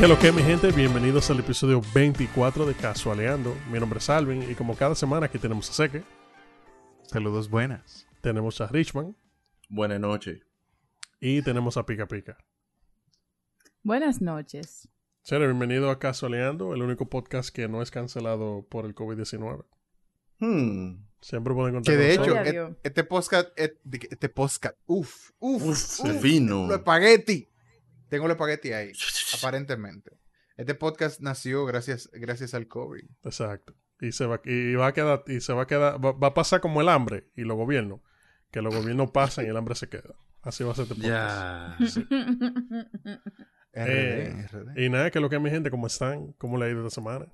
¿Qué lo que mi gente? Bienvenidos al episodio 24 de Casualeando. Mi nombre es Alvin y como cada semana aquí tenemos a Seque, Saludos buenas. tenemos a Richman Buenas noches. y tenemos a Pica Pica. Buenas noches. Señores, bienvenido a Casualeando, el único podcast que no es cancelado por el COVID-19. Hmm. Siempre pueden contar Que de hecho, et- este podcast, et- este podcast, uff, uff, Uf, uf, fino. Lo espagueti. Tengo el espagueti ahí, aparentemente. Este podcast nació gracias, gracias al COVID. Exacto. Y se va, y va a quedar, y se va a quedar, va, va a pasar como el hambre y los gobiernos. Que los gobiernos pasan y el hambre se queda. Así va a ser este podcast. Ya. RD, Eh, RD. Y nada, que lo que mi gente, ¿cómo están? ¿Cómo le ha ido esta semana?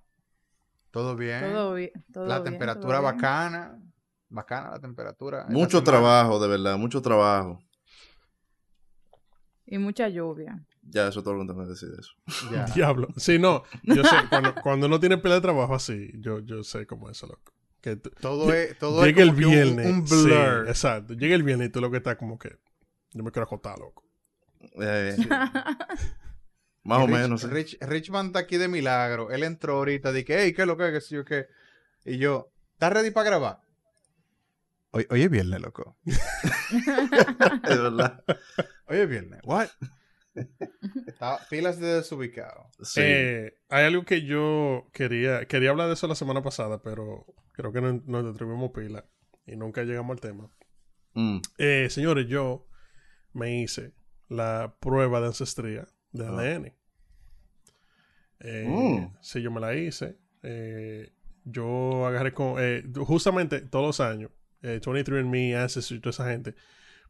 Todo bien. todo bien. todo la bien, temperatura todo bien. bacana. Bacana la temperatura. Mucho trabajo, de verdad, mucho trabajo. Y mucha lluvia. Ya, eso es todo lo que tengo que decir de eso. Ya. Diablo. Sí, no. Yo sé, cuando, cuando uno tiene pila de trabajo así, yo, yo sé cómo es eso, loco. Que Todo es, todo es llega el como un- viernes. Un, sí, blur. exacto. Llega el viernes y tú lo que está como que. Yo me quiero acotar, loco. Eh, más o Rich- menos. sí. Rich, Richman está aquí de milagro. Él entró ahorita. Dije, hey, ¿qué es lo que es? Y yo, ¿estás ready para grabar? Hoy, hoy es viernes, loco. Es verdad. Hoy es viernes. What? Estaba pilas de desubicado. Sí. Eh, hay algo que yo quería. Quería hablar de eso la semana pasada, pero creo que no- nos detuvimos pila y nunca llegamos al tema. Mm. Eh, señores, yo me hice la prueba de ancestría de Ah. ADN. Eh, Mm. Sí, yo me la hice. Eh, yo agarré con... eh, justamente todos los años, eh, 23andMe, Ancestry y toda esa gente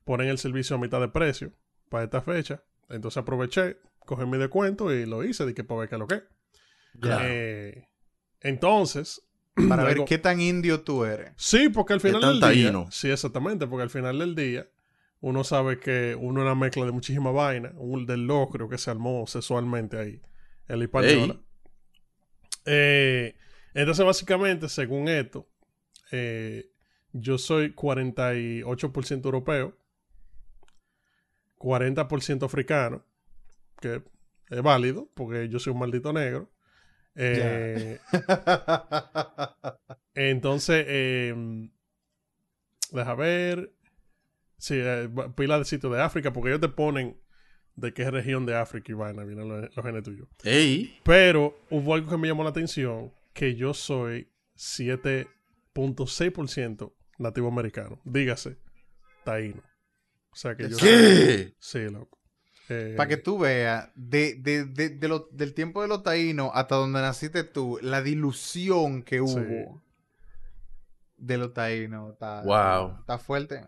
ponen el servicio a mitad de precio para esta fecha. Entonces aproveché, cogí mi descuento y lo hice de que para ver qué es lo que es. Claro. Eh, entonces... Para ver qué tan indio tú eres. Sí, porque al final del día. taíno. Sí, exactamente, porque al final del día uno sabe que uno es una mezcla de muchísima vaina, un del locro que se armó sexualmente ahí en la hispaniola. Ey. Eh, entonces, básicamente, según esto, eh, yo soy 48% europeo, 40% africano, que es válido, porque yo soy un maldito negro. Eh, entonces, eh, deja ver. Sí, eh, pila de sitio de África, porque ellos te ponen de qué región de África y vaina vienen los, los genes tuyos. Ey. Pero hubo algo que me llamó la atención, que yo soy 7.6% nativo americano. Dígase, taíno. O sea que yo. ¿Qué? Sí, loco. Eh, Para que tú veas, de, de, de, de lo- del tiempo de los taínos hasta donde naciste tú, la dilución que hubo Sí. de los taínos está, Wow. está fuerte.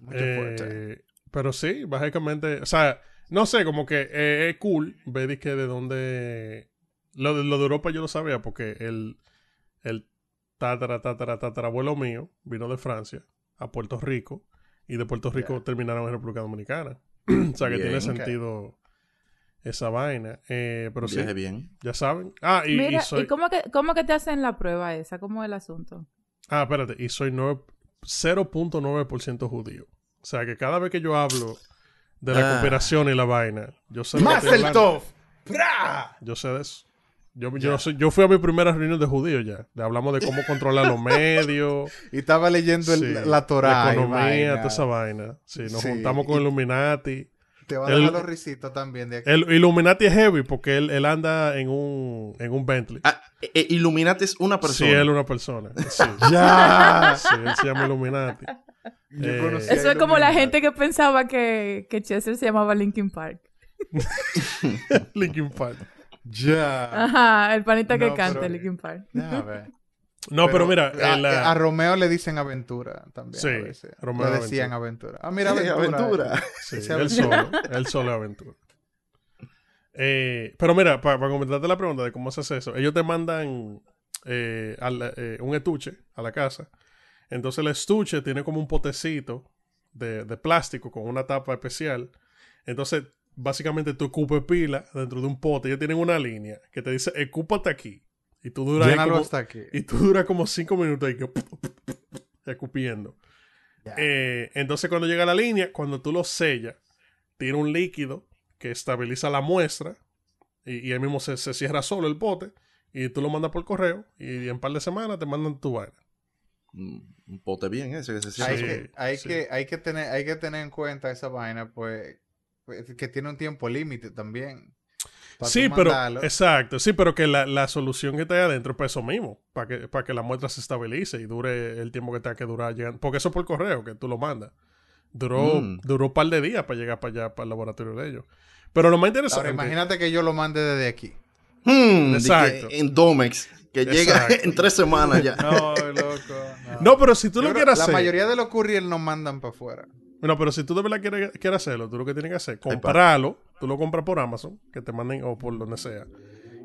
Mucho Eh, fuerte. Pero sí, básicamente, o sea, no sé, como que eh, es cool ver que de dónde... Lo de, lo de Europa yo lo sabía porque el, el tatara, tatara, tatara abuelo mío vino de Francia a Puerto Rico y de Puerto Rico terminaron en República Dominicana. o sea que Bien. tiene sentido esa vaina. Eh, pero sí, Viaje bien. ya saben. Ah, y, y Mira, soy... ¿y cómo que, cómo que te hacen la prueba esa? ¿Cómo es el asunto? Ah, espérate, y soy nueve- 0.9% judío. O sea que cada vez que yo hablo de la Ah. cooperación y la vaina, yo sé de lo que ¡Más el hablando. top! ¡Pra! Yo sé de eso. Yo, fui a mi primera reunión de judíos ya. Le hablamos de cómo controlar los medios. Y estaba leyendo el- sí, la Torah. La y economía, toda esa vaina. Sí, nos Sí, juntamos con y- el Illuminati. Te va a el- dejar los risitos también de aquí. El Illuminati es heavy porque él, él anda en un, en un Bentley. Ah, eh, eh, Illuminati es una Sí, persona. él es una persona. Sí. ¡Ya! Sí, él se llama Illuminati. Yo Eh, Eso es como la gente que pensaba que, que Chester se llamaba Linkin Park. Linkin Park. Ya. Ajá, el panita que canta pero- Linkin Park. Déjame ver. No, pero, mira, a, la- a Romeo le dicen aventura también. Sí, a veces. Romeo le decían aventura. Ah, mira, Sí, aventura. aventura. sí, él aventura. solo, él solo es aventura. Eh, pero mira, para comentarte la pregunta de cómo se hace eso, ellos te mandan eh, al- eh, un estuche a la casa. Entonces el estuche tiene como un potecito de, de plástico con una tapa especial. Entonces, básicamente tú escupes pila dentro de un pote. Ellos tienen una línea que te dice, escúpate aquí. Y tú duras como, hasta aquí. y tú duras como cinco minutos ahí que escupiendo. Eh, entonces cuando llega la línea, cuando tú lo sellas, tiene un líquido que estabiliza la muestra y, y ahí mismo se, se cierra solo el pote y tú lo mandas por correo y en un par de semanas te mandan tu vaina. Un pote bien ese que se cierra hay, Sí, solo. que, hay, sí. que, hay, que tener, hay que tener en cuenta esa vaina, pues, que tiene un tiempo límite también. Sí, pero mandarlo. exacto, sí, pero que la, la solución que está ahí adentro es para eso mismo, para que, para que la muestra se estabilice y dure el tiempo que tenga que durar llegando. Porque eso es por correo, que tú lo mandas. Duró, Mm. duró un par de días para llegar para allá, para el laboratorio de ellos. Pero lo más interesante. Ahora, imagínate que yo lo mande desde aquí. Hmm, Exacto. que en Domex, que llega Exacto. en tres semanas ya. No, loco. No, No, pero si tú Yo lo creo- quieres La hacer. mayoría de los couriers nos mandan para afuera. No, pero si tú de verdad quieres, quieres hacerlo, tú lo que tienes que hacer, pa. comprarlo, tú lo compras por Amazon, que te manden o por donde sea.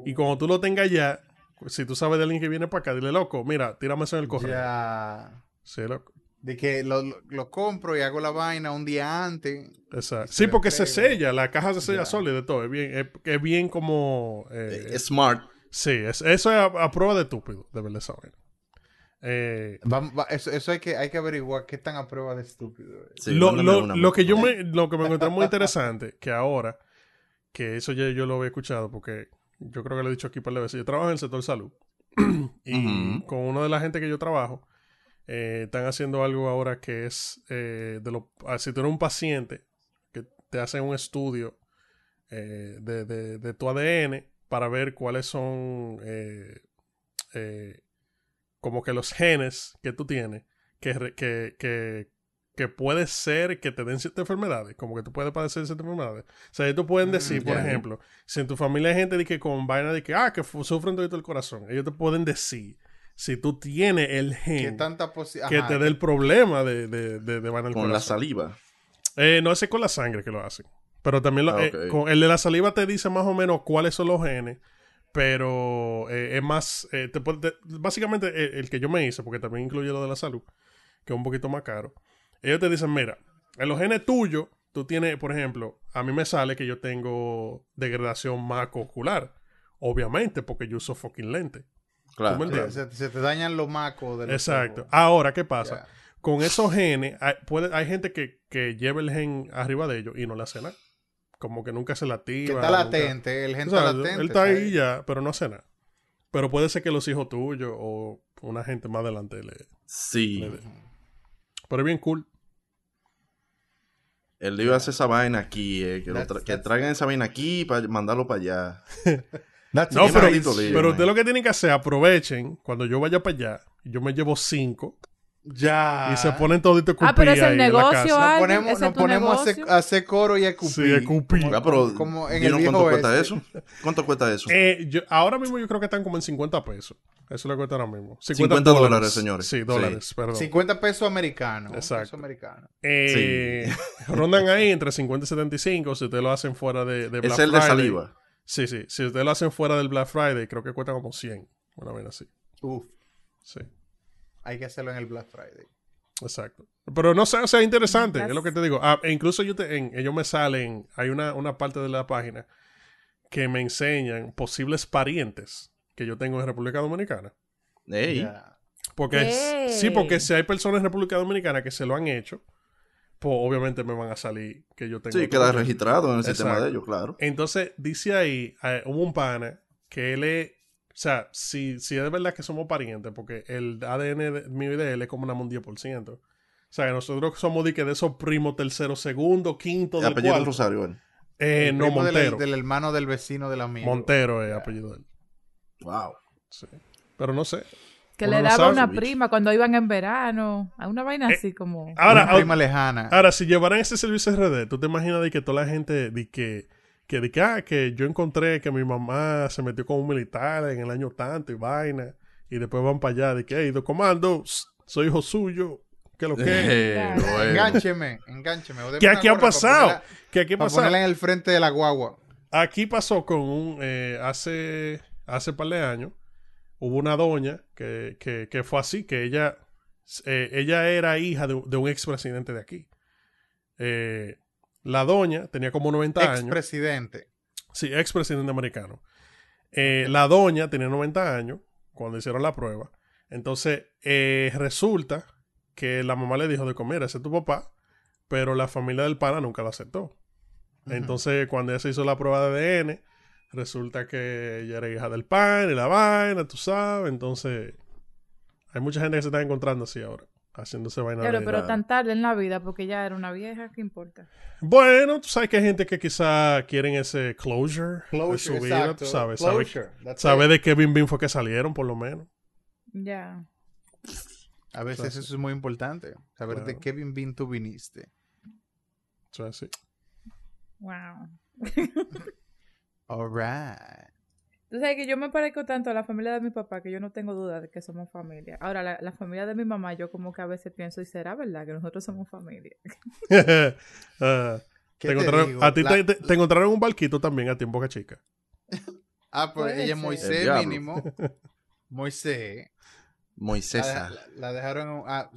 Y cuando tú lo tengas ya, si tú sabes de alguien que viene para acá, dile, loco, mira, tírame eso en el correo. Ya. Sí, loco. De que lo, lo- lo compro y hago la vaina un día antes. Exacto. Sí, porque se sella, la caja se sella Ya. sola y de todo. Es bien, es, es bien como. eh, Eh, Smart. sí, es- eso es a, a prueba de estúpido, de verdad esa vaina. Eh, Va- va- eso, eso hay que, hay que averiguar qué tan a prueba de estúpido. Sí, lo, lo- lo por que yo me, lo que me encontré muy interesante, que ahora, que eso ya yo lo había escuchado, porque yo creo que lo he dicho aquí par de veces, yo trabajo en el sector salud. y con una de la gente que yo trabajo, eh, están haciendo algo ahora que es eh, de lo, ah, si tú eres un paciente, que te hacen un estudio eh, de, de- de tu ADN para ver cuáles son eh, eh, como que los genes que tú tienes que, que, que, que puede ser que te den ciertas enfermedades, como que tú puedes padecer ciertas enfermedades. O sea, ellos te pueden Mm, decir, por ejemplo, si en tu familia hay gente de que con vaina de que, ah, que sufren todo el corazón, ellos te pueden decir si tú tienes el ¿Qué gen tanta posibilidad? que te dé el problema de, de, de, de vaina del Con la corazón. saliva. Eh, no, ese es con la sangre que lo hacen. Pero también lo- Ah, eh, con el de la saliva te dice más o menos cuáles son los genes. Pero eh, es más. eh, te puede- te- básicamente, eh, el que yo me hice, porque también incluye lo de la salud, que es un poquito más caro. Ellos te dicen: Mira, en los genes tuyos, tú tienes, por ejemplo, a mí me sale que yo tengo degradación macular. Obviamente, porque yo uso fucking lente. Claro. Se, se te dañan los macos de los Exacto. Ahora, ¿qué pasa? Con esos genes, hay, puede- hay gente que, que lleva el gen arriba de ellos y no le hace nada. Como que nunca se la activa. Que está nunca- latente, el O gente sea, está latente. él está ahí ya, pero no hace nada. Pero puede ser que los hijos tuyos o una gente más adelante le... Sí. le. Pero es bien cool. Él iba a hacer esa vaina aquí, eh, que, That's- tra- que that's- traigan esa vaina aquí para mandarlo para allá. No, pero, lío, pero man. ustedes lo que tienen que hacer, aprovechen cuando yo vaya para allá, yo me llevo cinco Ya. y se ponen toditos Ah, pero es el ahí en la negocio, casa. Nos ponemos, ¿Ese es nos ponemos a hacer, a hacer coro y a escupir. Sí, a escupir. Como, Ah, pero como en el viejo cuánto cuesta oeste. eso. ¿Cuánto cuesta eso? Eh, yo- ahora mismo yo creo que están como en 50 pesos. Eso le cuesta ahora mismo. 50 dólares, señores. Sí, Sí. dólares, perdón. 50 pesos americanos. Exacto. Peso americano. Eh, rondan ahí entre 50 y 75 si ustedes lo hacen fuera de, de Black es el de Friday. saliva. Sí, sí. Si ustedes lo hacen fuera del Black Friday, creo que cuesta como 100. Una vez así. Uf, Sí, hay que hacerlo en el Black Friday. exacto. Pero no sé, o sea, interesante. That's- Es lo que te digo. Ah, e incluso yo te- en, ellos me salen, hay una, una parte de la página que me enseñan posibles parientes que yo tengo en República Dominicana. Ey. Ya. Porque sí, porque si hay personas en República Dominicana que se lo han hecho, pues obviamente me van a salir que yo tengo. Sí, queda registrado en el sistema de ellos, claro. Entonces, dice ahí, eh, hubo un pana que él es, o sea, si, si es de verdad que somos parientes, porque el ADN de, mío y de él es como una un 10%. O sea, que nosotros somos de, que de esos primos tercero, segundo, quinto, del apellido del cuarto. Rosario, él. Eh, El no, del- Montero. Del, hermano del vecino del amigo. Montero es apellido de él. Wow. Sí. Pero no sé. Que Uno le no daba sabe, una bicho. prima cuando iban en verano. A una vaina Eh, así como. Ahora, Una prima lejana. Ahora, si llevaran ese servicio RD, ¿tú te imaginas de que toda la gente, de que, que, de que, ah, que yo encontré que mi mamá se metió con un militar en el año tanto y vaina, y después van para allá, de que, hey, de comando, soy hijo suyo, ¿qué lo que? Eh, bueno. Engáncheme, engáncheme. ¿Qué aquí ha pasado? ¿Qué aquí ha pasado? ponerla en el frente de la guagua. aquí pasó con un. eh, hace. Hace par de años. Hubo una doña que, que, que fue así, que ella. eh, ella era hija de, un- de un expresidente de aquí. Eh, la doña tenía como 90 años. Expresidente. Sí, expresidente americano. Eh, La doña tenía 90 años cuando hicieron la prueba. Entonces, eh, resulta que la mamá le dijo de comer, ese es tu papá, pero la familia del pana nunca lo aceptó. Entonces, cuando ella se hizo la prueba de ADN, resulta que ella era hija del pan y la vaina, tú sabes. Entonces, hay mucha gente que se está encontrando así ahora, haciéndose vaina Claro, de... pero tan tarde en la vida porque ya era una vieja, ¿qué importa? Bueno, tú sabes que hay gente que quizá quieren ese closure, de Closure, su vida, exacto. tú sabes, sabe- Closure, that's sabe it. de qué Bim Bim fue que salieron, por lo menos. Ya. A veces eso es muy importante. Saber de qué bin bin tú viniste. O sea, sí. Wow. Alright. Tú sabes que yo me parezco tanto a la familia de mi papá que yo no tengo duda de que somos familia. Ahora, la, la familia de mi mamá, yo como que a veces pienso, ¿y será verdad que nosotros somos familia? ¿Qué te te encontraron- digo? a ti La- te, te- te encontraron un barquito también a ti en Boca Chica. Ah, pues ella es Moisés mínimo. Moisés. Moisés. La, la- la dejaron ah,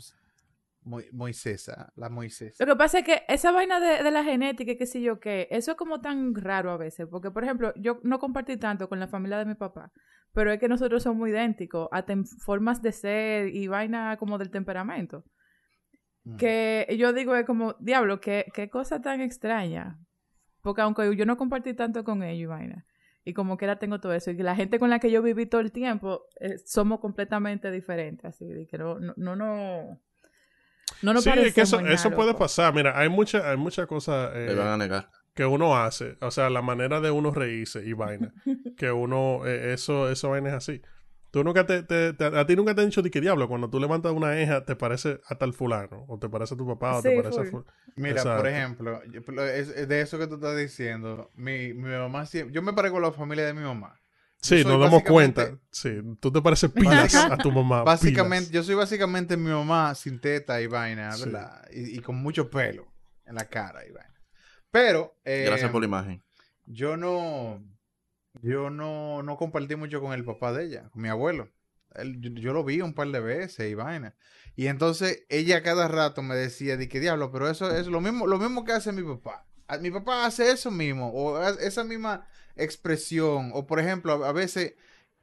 Mo- Moisesa, la Moisés. Lo que pasa es que esa vaina de, de la genética qué sé yo qué, eso es como tan raro a veces. Porque, por ejemplo, yo no compartí tanto con la familia de mi papá, pero es que nosotros somos idénticos, hasta en formas de ser y vaina como del temperamento. Mm. Que yo digo, es como, diablo, qué, qué cosa tan extraña. Porque aunque yo no compartí tanto con ellos y vaina, y como que ahora tengo todo eso, y la gente con la que yo viví todo el tiempo, eh, somos completamente diferentes, así, de que no, no, no, no, no nos sí, es que eso, nada, eso puede loco. pasar. Mira, hay muchas hay muchas cosas eh, Me van a negar. que uno hace. O sea, la manera de uno reírse y vaina. que uno, eh, eso, eso vaina es así. Tú nunca te, te- te- a ti nunca te han dicho de qué diablo. Cuando tú levantas una eja, te parece a tal fulano. O te parece a tu papá, o te parece a full. ful- Mira, Exacto. por ejemplo, yo- es de eso que tú estás diciendo, mi, mi mamá siempre, yo me parezco a la familia de mi mamá. Sí, nos damos cuenta. Sí, tú te pareces pilas a tu mamá. Básicamente, pilas. yo soy básicamente mi mamá sin teta y vaina, Sí. ¿verdad? Y, y con mucho pelo en la cara y vaina. Pero, eh, Gracias por la imagen. yo no, yo no, no compartí mucho con el papá de ella, con mi abuelo. Él- yo, yo lo vi un par de veces y vaina. Y entonces ella cada rato me decía, de que diablo, pero eso es lo mismo, lo mismo que hace mi papá. Mi papá hace eso mismo, o esa misma expresión, o por ejemplo, a, veces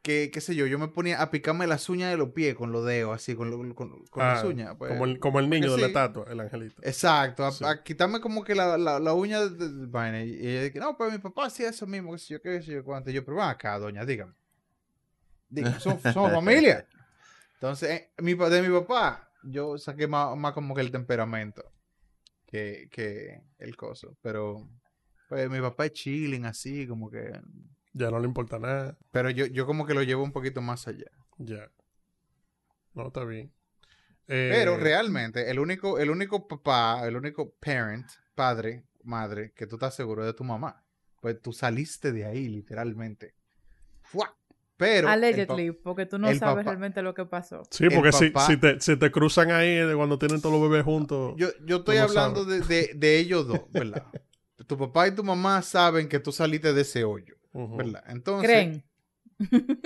que, qué sé yo, yo me ponía a picarme las uñas de los pies con los dedos, así, con, lo- con, con las Ah, uñas. pues. como, el, como el niño de la estatua, el angelito. Exacto, a, Sí. a quitarme como que la, la, la uña de, de- vaina. Y ella dice, no, pues mi papá hacía eso mismo, qué sé yo, qué sé yo, cuánto. Y yo, pero ven acá, doña, dígame. Dígame, somos, somos familia. Entonces, eh, mi, de mi papá, yo saqué más, más como que el temperamento que, que el coso. Pero, pues mi papá es chilling así, como que... Ya no le importa nada. Pero yo, yo como que lo llevo un poquito más allá. Ya. No, está bien. Eh, Pero realmente, el único, el único papá, el único parent, padre, madre, que tú estás seguro de tu mamá. Pues tú saliste de ahí, literalmente. ¡Fua! Pero. Allegedly, porque tú no sabes papá- realmente lo que pasó. Sí, porque si, papá- si, te, si te cruzan ahí cuando tienen todos los bebés juntos. yo, yo estoy hablando de, de- de ellos dos, ¿verdad? tu papá y tu mamá saben que tú saliste de ese hoyo. ¿verdad? Entonces. ¿Creen?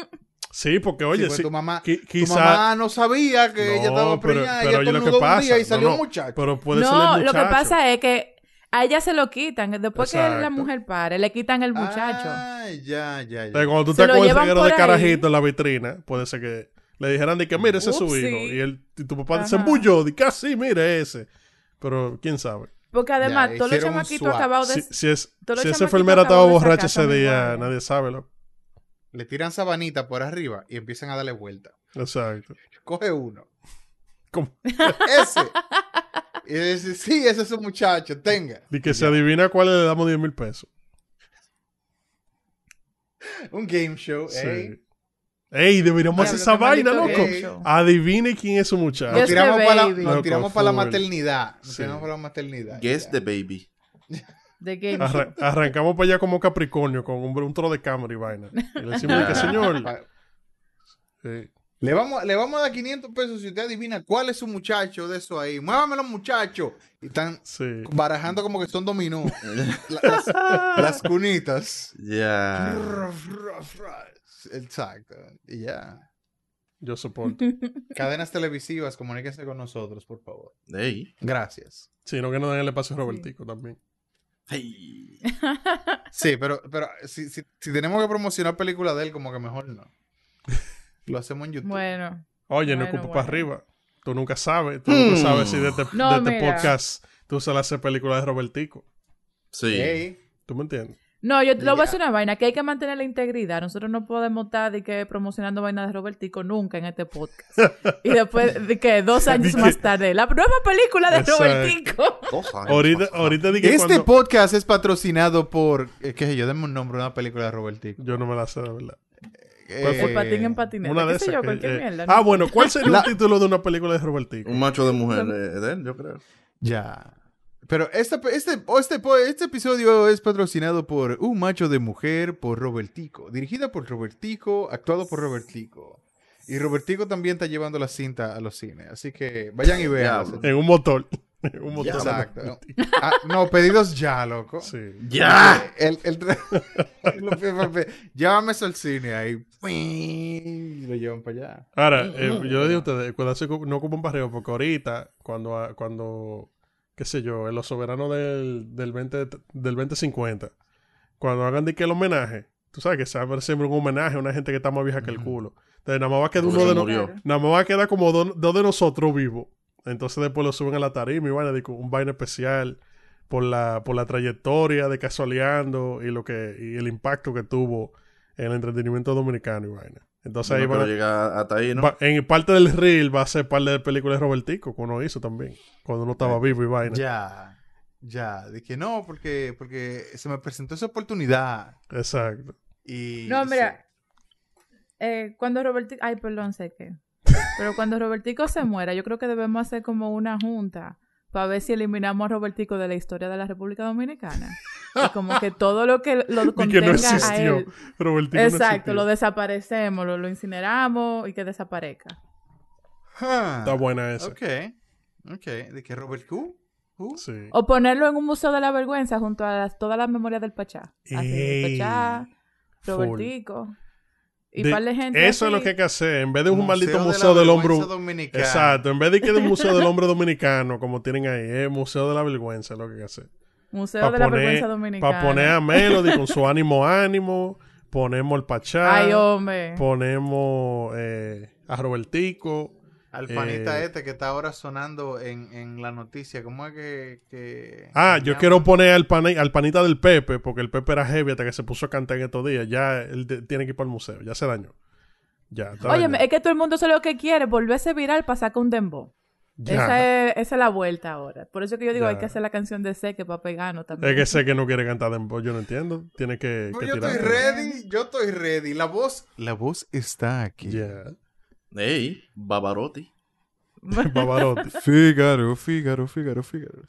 Sí, porque sí, oye, pues sí, tu mamá, qui- tu mamá no sabía que ella estaba pero- preñada, pero ella lo que un pasa- día y no, salió no, un muchacho. Pero puede ser el No, lo que muchacho. pasa es que a ella se lo quitan. Después que la mujer pare, le quitan el muchacho. Ay, ya, ya, ya. Entonces, cuando tú Se estás lo con el llevan reguero por de ahí. carajito en la vitrina, puede ser que le dijeran de que, mire, ese es su hijo. Y, él, y tu papá se embulló, de que así, mire ese. Pero quién sabe. Porque además, Ya, todos los chamaquitos acabados de... Si, si, es, si esa enfermera estaba borracha ese día, nadie sabe. Lo. Le tiran sabanita por arriba y empiezan a darle vuelta. Exacto. Coge uno. ¿Cómo? Ese. Y dice, sí, ese es un muchacho, tenga. Y que se adivina cuál le damos 10 mil pesos. Un game show, Sí. ¿eh? Ey, deberíamos hacer esa vaina, loco. Adivine quién es su muchacho. Nos tiramos, the para la, nos tiramos para la maternidad. Nos Sí. tiramos para la maternidad. Guess ya. the baby. De Game Arra- Show. arrancamos para allá como Capricornio con un, un tro de cámara y vaina. Y le decimos de que, señor. Sí. Le vamos, le vamos a dar 500 pesos si usted adivina cuál es su muchacho de eso ahí. Muévame los muchachos. Y están Sí. barajando como que son dominó. La- las, las cunitas. Ya. Exacto. Y ya. Yo soporto. Cadenas televisivas, comuníquense con nosotros, por favor. Ey. Gracias. Sí, no que no den el espacio a Robertico también. Ey. Sí, pero, pero si, si, si tenemos que promocionar películas de él, como que mejor no. Lo hacemos en YouTube. Bueno. Oye, no escupa bueno. para arriba. Tú nunca sabes. Tú nunca Hmm. sabes si de este, No, de este podcast tú sales a hacer películas de Robertico. Sí. ¿Tú me entiendes? No, yo te lo voy a decir una vaina, que hay que mantener la integridad. Nosotros no podemos estar de que promocionando vainas de Robertico nunca en este podcast. y después de que dos años que- más tarde, la nueva película de Exacto. Robertico. Dos años. Ahorita, ahorita Este cuando- podcast es patrocinado por. eh, ¿Qué sé yo? Denme un nombre de una película de Robertico. Yo no me la sé, de verdad. Eh, El patín en patineta. Una de qué sé esas. yo, que- cualquier eh, mierda. ¿no? Ah, bueno, ¿cuál sería La- un título de una película de Robertico? Un macho de mujer eh, de él, yo creo. Ya. Pero este, este, este, este episodio es patrocinado por Un Macho de Mujer por Robertico. Dirigida por Robertico, actuado por Robertico. Y Robertico también está llevando la cinta a los cines. Así que vayan y vean. En un motor. Un motor. Exacto. Ah, no, pedidos ya, loco. Sí. ¡Ya! El, el, pe- Llévame eso al cine ahí. Y lo llevan para allá. Ahora, eh, yo le digo a ustedes, cuidarse no ocupen para arriba, porque ahorita, cuando, cuando qué sé yo, en los soberanos del, del, 20, del 2050, cuando hagan de que el homenaje, tú sabes que se va a ver siempre un homenaje a una gente que está más vieja que el culo. Entonces, nada más va a quedar uno de no- murió. nada más va a quedar como do- dos de nosotros vivos. Entonces después lo suben a la tarima y van a un vaina especial por la, por la trayectoria de Casualeando y lo que, y el impacto que tuvo en el entretenimiento dominicano y vaina. Entonces ahí van a, llegar hasta ahí, ¿no? Va- en parte del reel va a ser parte de películas de Robertico, que uno hizo también, cuando uno estaba vivo y vaina. Ya. Ya. De que no, porque, porque se me presentó esa oportunidad. Exacto. Y, No, sí. mira. eh, cuando Robertico. Ay, perdón, sé que. Pero cuando Robertico se muera, yo creo que debemos hacer como una junta para ver si eliminamos a Robertico de la historia de la República Dominicana. Y como que todo lo que lo Y que contenga no a existió. él. Robertico Exacto, lo desaparecemos, lo, lo incineramos y que desaparezca. Ah, Está buena esa. Ok. Ok. ¿De que Robert Q? Who? Sí. O ponerlo en un museo de la vergüenza junto a las- todas las memorias del Pachá. Así, Pachá, full. Robertico. Y De- par de gente. eso es lo que hay que hacer. En vez de un maldito de la museo del hombre. dominicana. Exacto. En vez de que de un museo del hombre dominicano, como tienen ahí, es museo de la vergüenza, es lo que hay que hacer. Museo Para de la poner, vergüenza dominicana. pa' poner a Melody con su ánimo ánimo. Ponemos el Pachá. Ay, hombre. ponemos eh, a Robertico. Al panita Eh, este que está ahora sonando en, en la noticia. ¿Cómo es que...? que Ah, yo llama? quiero poner al, pani- al panita del Pepe, porque el Pepe era heavy hasta que se puso a cantar en estos días. Ya él de- tiene que ir para el museo, ya se dañó. Ya, Oye, dañado. es que todo el mundo sabe lo que quiere, volverse viral para sacar un dembow. Ya. Esa es, esa es la vuelta ahora. Por eso que yo digo, Ya. hay que hacer la canción de Seque para pegarnos también. Es que sé que no quiere cantar dembow, yo no entiendo. Tiene que, No, que yo tirar. estoy ready, yo estoy ready. La voz... La voz está aquí. Ya. Ey, Babarotti. Pavarotti. Fígaro, Fígaro, Fígaro, Fígaro.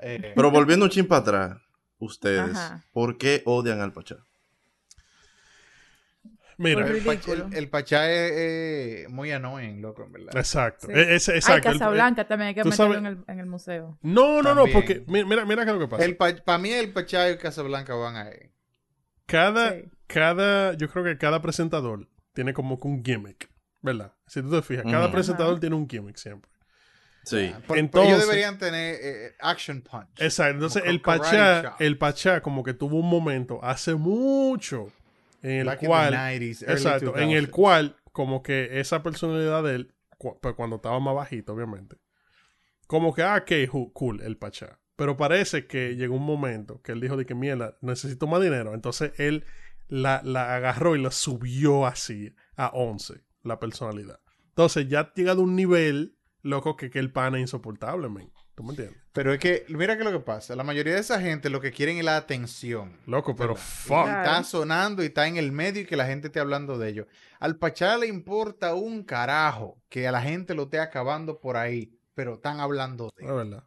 Eh, Pero volviendo un chin para atrás, ustedes, Ajá. ¿por qué odian al Pachá? Mira, el, el- el Pachá es eh, muy annoying, loco, en verdad. exacto. Sí. E- ese- Ay, exacto. El- Casablanca también hay que meterlo sabes- en, el, en el museo. No, no, no, porque mi- mira, mira qué es lo que pasa. Para mí el Pachá y Casablanca van ahí. Cada, Sí. cada, yo creo que cada presentador tiene como que un gimmick, ¿verdad? Si tú te fijas, cada presentador Ajá. tiene un gimmick siempre. Sí. Por- Entonces- ellos deberían tener eh, action punch. Exacto. Entonces, el Pachá, el Pachá como que tuvo un momento hace mucho en el Back in the cual, 90s, early exacto, en el 2000s. cual como que esa personalidad de él, cu- pero cuando estaba más bajito, obviamente, como que, ah, ok, ju- cool, el Pachá. Pero parece que llegó un momento que él dijo de que, mierda, necesito más dinero. Entonces, él la, la agarró y la subió así a 11, la personalidad. Entonces, ya ha llegado a un nivel, loco, que, que el pana es insoportable, men. ¿Tú me entiendes? Pero es que, mira que lo que pasa. La mayoría de esa gente lo que quieren es la atención. Loco, pero ¿verdad? fuck. Y Está sonando y está en el medio y que la gente esté hablando de ello. Al Pachá le importa un carajo que a la gente lo esté acabando por ahí, pero están hablando de Es él. verdad.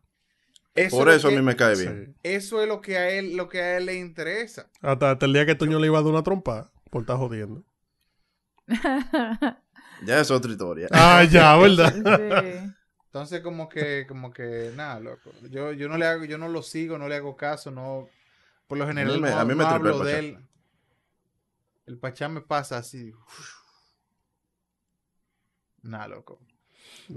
Eso Por es eso a mí me cae bien. Eso es lo que a él, lo que a él le interesa. Hasta, hasta el día que Toño le iba a dar una trompa por estar jodiendo. Ya es otra historia. Ah, ya, ¿verdad? Sí. Entonces, como que, como que, nada, loco. Yo, yo no le hago, yo no lo sigo, no le hago caso, no. Por lo general, me- no, a mí me no tripea el hablo de Pachá. él. El Pachá me pasa así. Nada, loco.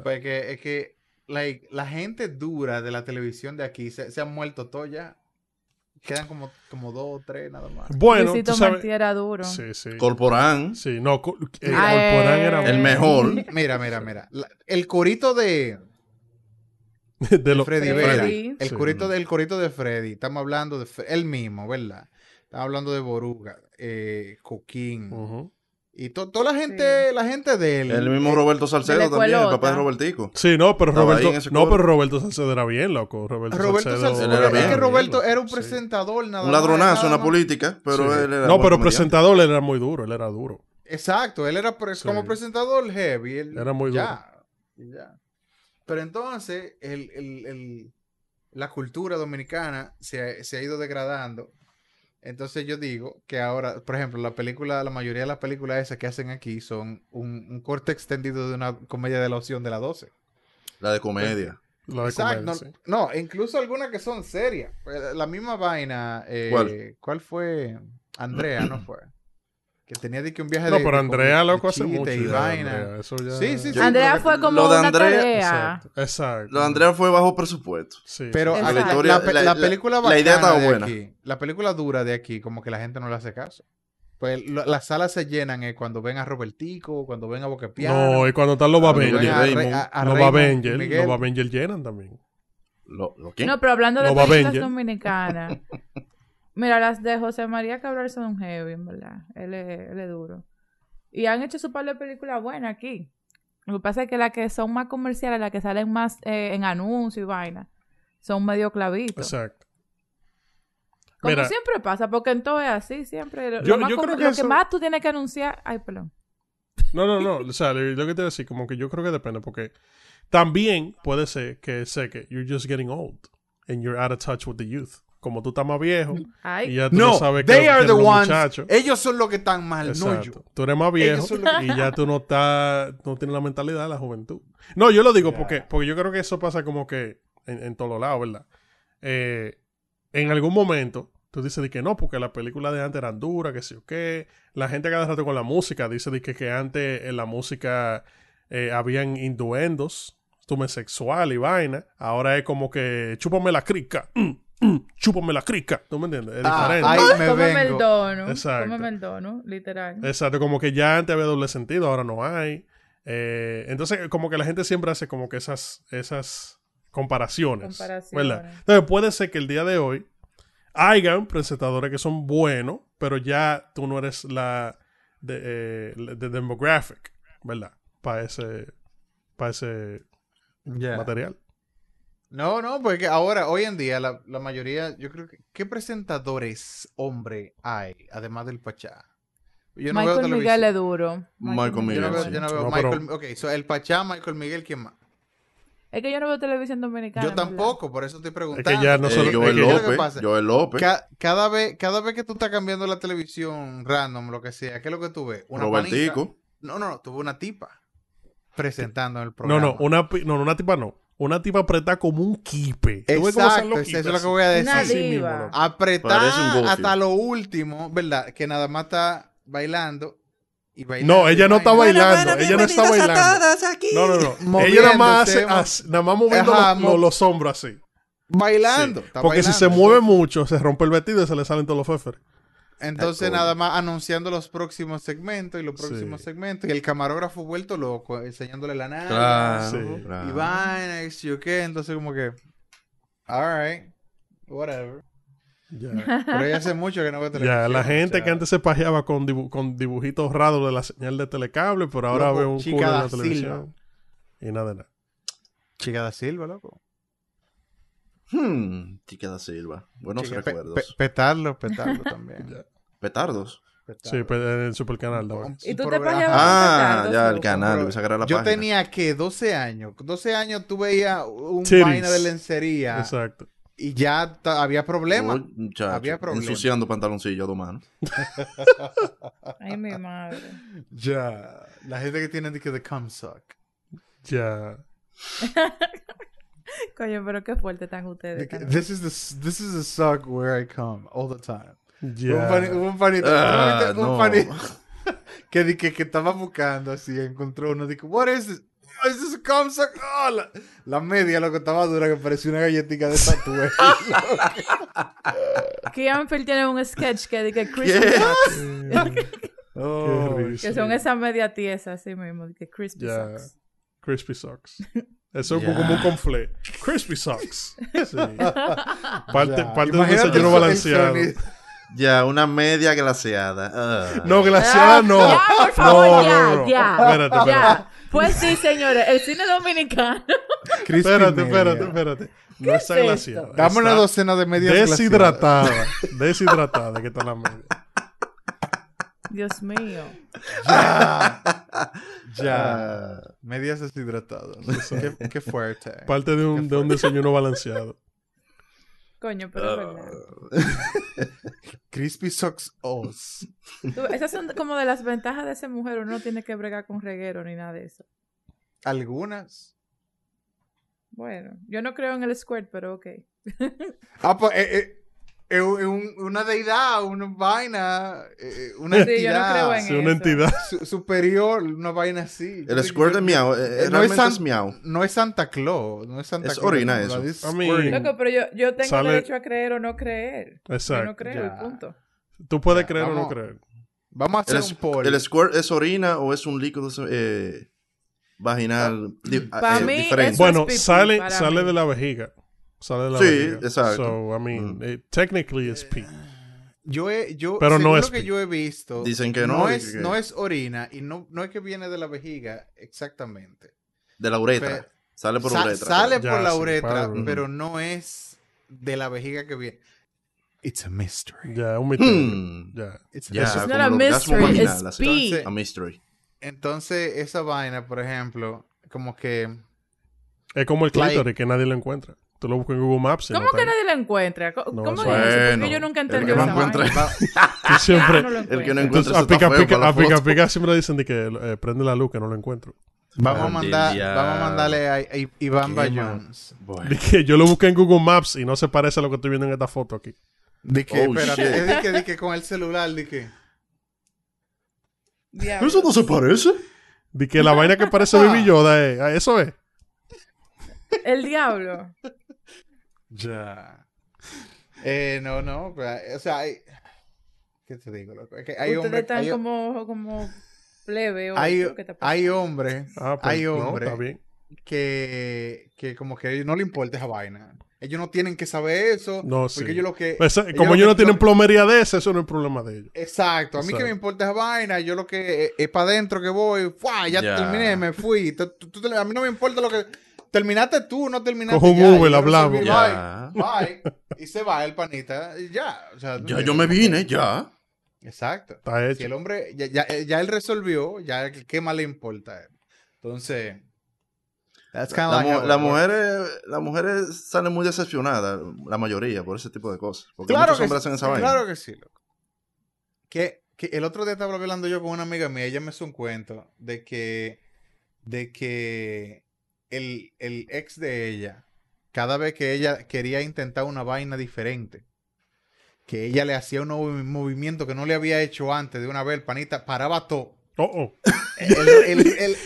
Pues que, es que, like, la gente dura de la televisión de aquí se, se han muerto todos ya. Quedan como, como dos o tres nada más. Bueno, Luisito tú sabes. Martí era duro. Sí, sí. Corporán, Sí, no, co- eh, Corporán era el mejor. Mira, mira, mira. La- el corito de, de los Freddy Freddy. Vera. Sí. El Sí. corito del corito de Freddy. Estamos hablando de él mismo, ¿verdad? Estamos hablando de Boruga, eh, Coquín. Ujú. Y to- toda la gente, la gente de él. El mismo Roberto Salcedo también, el papá de Robertico. Sí, no, pero Estaba Roberto, no, pero Roberto Salcedo era bien, loco. Roberto, Roberto Salcedo, era es bien, que Roberto bien, era un sí. presentador nada Un más, ladronazo nada en la política, pero Sí. él era. No, pero presentador él era muy duro, él era duro. Exacto, él era Sí. como presentador heavy. él- Era muy ya, y ya. Pero entonces, el, el- el- la cultura dominicana se ha, se ha ido degradando. Entonces yo digo que ahora, por ejemplo, la película, la mayoría de las películas esas que hacen aquí son un, un corte extendido de una comedia de la opción de la 12. La de comedia. La de Exacto. comedia, No, sí. no, incluso algunas que son serias. Eh, La misma vaina. eh, ¿Cuál? ¿Cuál fue? Andrea, ¿no fue? Que tenía de que un viaje No, de. pero de Andrea loco de hace mucho. Y ya, vaina. Andrea, eso ya- Sí, sí, sí. Andrea fue como lo de una Andrea- tarea. Exacto, exacto. Lo de Andrea fue bajo presupuesto. Sí, Pero la, historia- pe- la- la la- película la idea estaba de buena. aquí, la película dura de aquí, como que la gente no le hace caso. Pues lo- las salas se llenan eh, cuando ven a Robertico, cuando ven a Boquepiano. No, y cuando están los Avengers, los Avengers, los Avengers llenan también. ¿Lo, lo qué? No, pero hablando de Los películas Avengers. dominicanas. Mira, las de José María Cabral son heavy, en verdad. Él es, él es duro. Y han hecho su par de películas buenas aquí. Lo que pasa es que las que son más comerciales, las que salen más eh, en anuncios y vaina, son medio clavitos. Exacto. Como Mira. siempre pasa, porque en todo es así, siempre. Lo, Yo- más yo com- creo que lo eso- que más tú tienes que anunciar. Ay, perdón. No, no, no. O sea, lo lo que te voy a decir, como que yo creo que depende, porque también puede ser que sé que you're just getting old and you're out of touch with the youth. Como tú estás más viejo y Ay, ya tú no, No, sabes qué they es lo que are the ones. muchachos. Ellos son los que están mal, no Exacto. yo. Tú eres más viejo que- y ya tú no estás, no tienes la mentalidad de la juventud. No, yo lo digo porque, porque yo creo que eso pasa como que en, en todos lados, ¿verdad? Eh, en algún momento tú dices de que no, porque las películas de antes eran duras, que sí o qué. La gente cada rato con la música dice de que, que antes en la música eh, habían induendos, tume sexual y vaina. Ahora es como que chúpame la crica, mm, mm, chúpame la crica. ¿Tú me entiendes? Es Ah, diferente. ahí me cómeme el vengo. dono. Exacto. Cómeme el dono, literal. Exacto, como que ya antes había doble sentido, ahora no hay. Eh, entonces, como que la gente siempre hace como que esas, esas comparaciones. Comparaciones. ¿verdad? Entonces, puede ser que el día de hoy hayan presentadores que son buenos, pero ya tú no eres la de, eh, de demographic, ¿verdad? Para ese, para ese material. No, no, porque ahora, hoy en día, la, la mayoría, yo creo que, ¿qué presentadores hombre hay, además del Pachá? Yo no veo Michael. Miguel es duro. Michael Yo no Miguel, veo, sí. yo no veo No, Michael, ok, so el Pachá, Michael Miguel, ¿quién más? Es que yo no veo televisión dominicana. Yo tampoco, por eso estoy preguntando. Es que ya no Eh, solo- Es Joel que López. Joel López. ca- cada, vez, cada vez que tú estás cambiando la televisión random, lo que sea, ¿qué es lo que tú ves? Una panita. Robertico. No, no, no, tuve una tipa presentando el No, programa. no, una, pi- no, no, una tipa no. Una tipa apretada como un kipe. ¿Tú ves cómo son Exacto, eso es lo que voy a decir. Una diva. apretada hasta lo último, ¿verdad? Que nada más está bailando y bailando. No, ella y no está bailando. ella no está bailando. No, no, no. ella nada más hace, nada más moviendo Ajá, los, mo- los- los hombros así. Bailando. Sí. está Porque si se mueve mucho, se rompe el vestido y se le salen todos los feferes. Entonces nada más anunciando los próximos segmentos y los Sí. próximos segmentos. Y el camarógrafo vuelto loco, enseñándole la nada. Claro. Sí. claro. Y vaina, y qué. Entonces como que... Alright. Whatever. Ya, Pero ya hace mucho que no veo televisión. Ya, la o gente sea, que antes se pajeaba con, dibu- con dibujitos raros de la señal de telecable, pero ahora Loco, ve un culo en la televisión. Y nada de nada. Chica da Silva, loco. Hmm, Chica da Silva. Buenos Chica- pe- recuerdos. pe- petarlo, petarlo también. Ya. Petardos. Petardo. Sí, pues, en el supercanal también. Un- ¿Y un tú te programa- pajeabas Ah, petardos, ya, el canal. Pero la Yo página. tenía que 12 años. 12 años tú veías un vaina de lencería Exacto. y ya había problemas. Había problemas. Ensuciando pantaloncillo a dos manos. Ay, mi madre. Ya, La gente que tiene de que the cum suck. Ya. Coño, pero qué fuerte están De ustedes. this is the this is the suck where I come all the time. Ya. Un, pani- un panito, Ah, un no. panito que, di que, que estaba buscando así, encontró uno, dijo, what is this? Oh, is this a cum suck? Oh, la, la media, lo que estaba dura, que parecía una galletita de tatuaje. Kian Phil tiene un sketch que dice. Socks. oh. Que son esas media tiesas así mismo. Que Crispy Ya. Socks. Crispy Socks. Eso es como un conflé. Crispy Socks. Sí. Parte, ya. parte de un desayuno el balanceado. sonido. Ya, una media glaseada. Ah. No, glaciada no. Ya, por favor, No, ya, no, no. ya. Espérate, espérate. Ya. Pues sí, señores, el cine dominicano. Crispy Espérate, espérate, espérate. No ¿Qué está es glaciada. Dame una docena de medias glaciadas. Deshidratada. Deshidratada que está la media. Dios mío. Ya. Ya. Ah. Medias deshidratadas. qué, qué fuerte. Parte de un, de un desayuno balanceado. Coño, pero es Ah. Crispy Socks O's. Esas son como de las ventajas de ser mujer. Uno no tiene que bregar con reguero ni nada de eso. Algunas. Bueno, yo no creo en el squirt, pero ok. Ah, pues, eh, eh, es un- una deidad, una vaina, eh, una Sí, yo no entidad creo en Sí, una eso. entidad. su- superior, una vaina así. El squirt de miau. eh, eh, eh, no es san- es miau. No es Santa Claus, no es Santa Es Claus. orina no, eso. Loco, pero yo, yo tengo Sale- derecho a creer o no creer. Yo no Exacto. creo, Ya. y punto. Tú puedes Ya, creer o no creer. Vamos a hacer El, un es- poll. ¿El squirt es orina o es un líquido eh, vaginal di- eh, mí diferente? Bueno, es pipí sale, sale mí. de la vejiga. Sale de la Sí, vejiga. exacto. So, I mean, Mm. it- technically it's pee. Yo he, yo, Pero no es lo que pi- yo he visto, Dicen que no, es, que- no es orina y no, no es que viene de la vejiga exactamente. De la uretra. Sale por Sa- uretra. sale por la uretra, pero no es de la vejiga que viene. It's a mystery. Ya, un misterio. Hmm. Ya. It's Ya, It's not a orgasmo mystery, it's pee. Entonces- A mystery. Entonces, esa vaina, por ejemplo, como que... Es como el Like- clítoris que nadie lo encuentra. Tú lo buscas en Google Maps ¿Cómo no que nadie lo encuentra? ¿Cómo, No, cómo bueno, es eso? Porque yo nunca el entendí que no encuentra-. Tú siempre... No El que no encuentra Entonces, a pica, feo pica, para la a pica, pica siempre dicen de que eh, prende la luz que no lo encuentro. Vamos a mandar, vamos a mandarle a, a Iván Bayons. Bueno. De que yo lo busqué en Google Maps y no se parece a lo que estoy viendo en esta foto aquí. De que, Oh, espérate, es de que, de que con el celular, de que... Diablo. ¿Eso no se parece? De que la vaina que parece Baby Yoda es... ah, Eso es. El diablo. Ya. Eh, no, no, o sea, hay... ¿Qué te digo, loco? Es que hay Ustedes hombres... están Hay, como, como plebe o hay, hay hombres Ah, pues, Hay hombres. que, que como que a ellos no le importa esa vaina. Ellos no tienen que saber eso. No, porque sí. ellos lo que... Pues, eh, ellos como lo ellos que- no tienen lo- plomería de ese, eso no es problema de ellos. Exacto. A mí que me importa esa vaina. Yo lo que... Es para adentro que voy. ¡fua! Ya, Ya. terminé, me fui. Tú- tú- tú te- a mí no me importa lo que... Terminaste tú, no terminaste Cojo un ya. Uber, hablamos. Bye. Bye. Y se va el panita. y Ya. O sea, ¿tú Ya yo me vine, ya. Exacto. Está hecho. Si el hombre, ya, ya, ya él resolvió, ya qué más le importa a él. Entonces, that's kinda La like Las works. mujeres, las mujeres salen muy decepcionadas, la mayoría, por ese tipo de cosas. Porque Claro muchos hombres sí, hacen esa vaina. claro que sí, loco. Que, que el otro día estaba hablando yo con una amiga mía, ella me hizo un cuento de que, de que el, el ex de ella, cada vez que ella quería intentar una vaina diferente, que ella le hacía un nuevo movimiento que no le había hecho antes de una vez, el panita paraba todo. Oh, oh. El, el, el, el, el-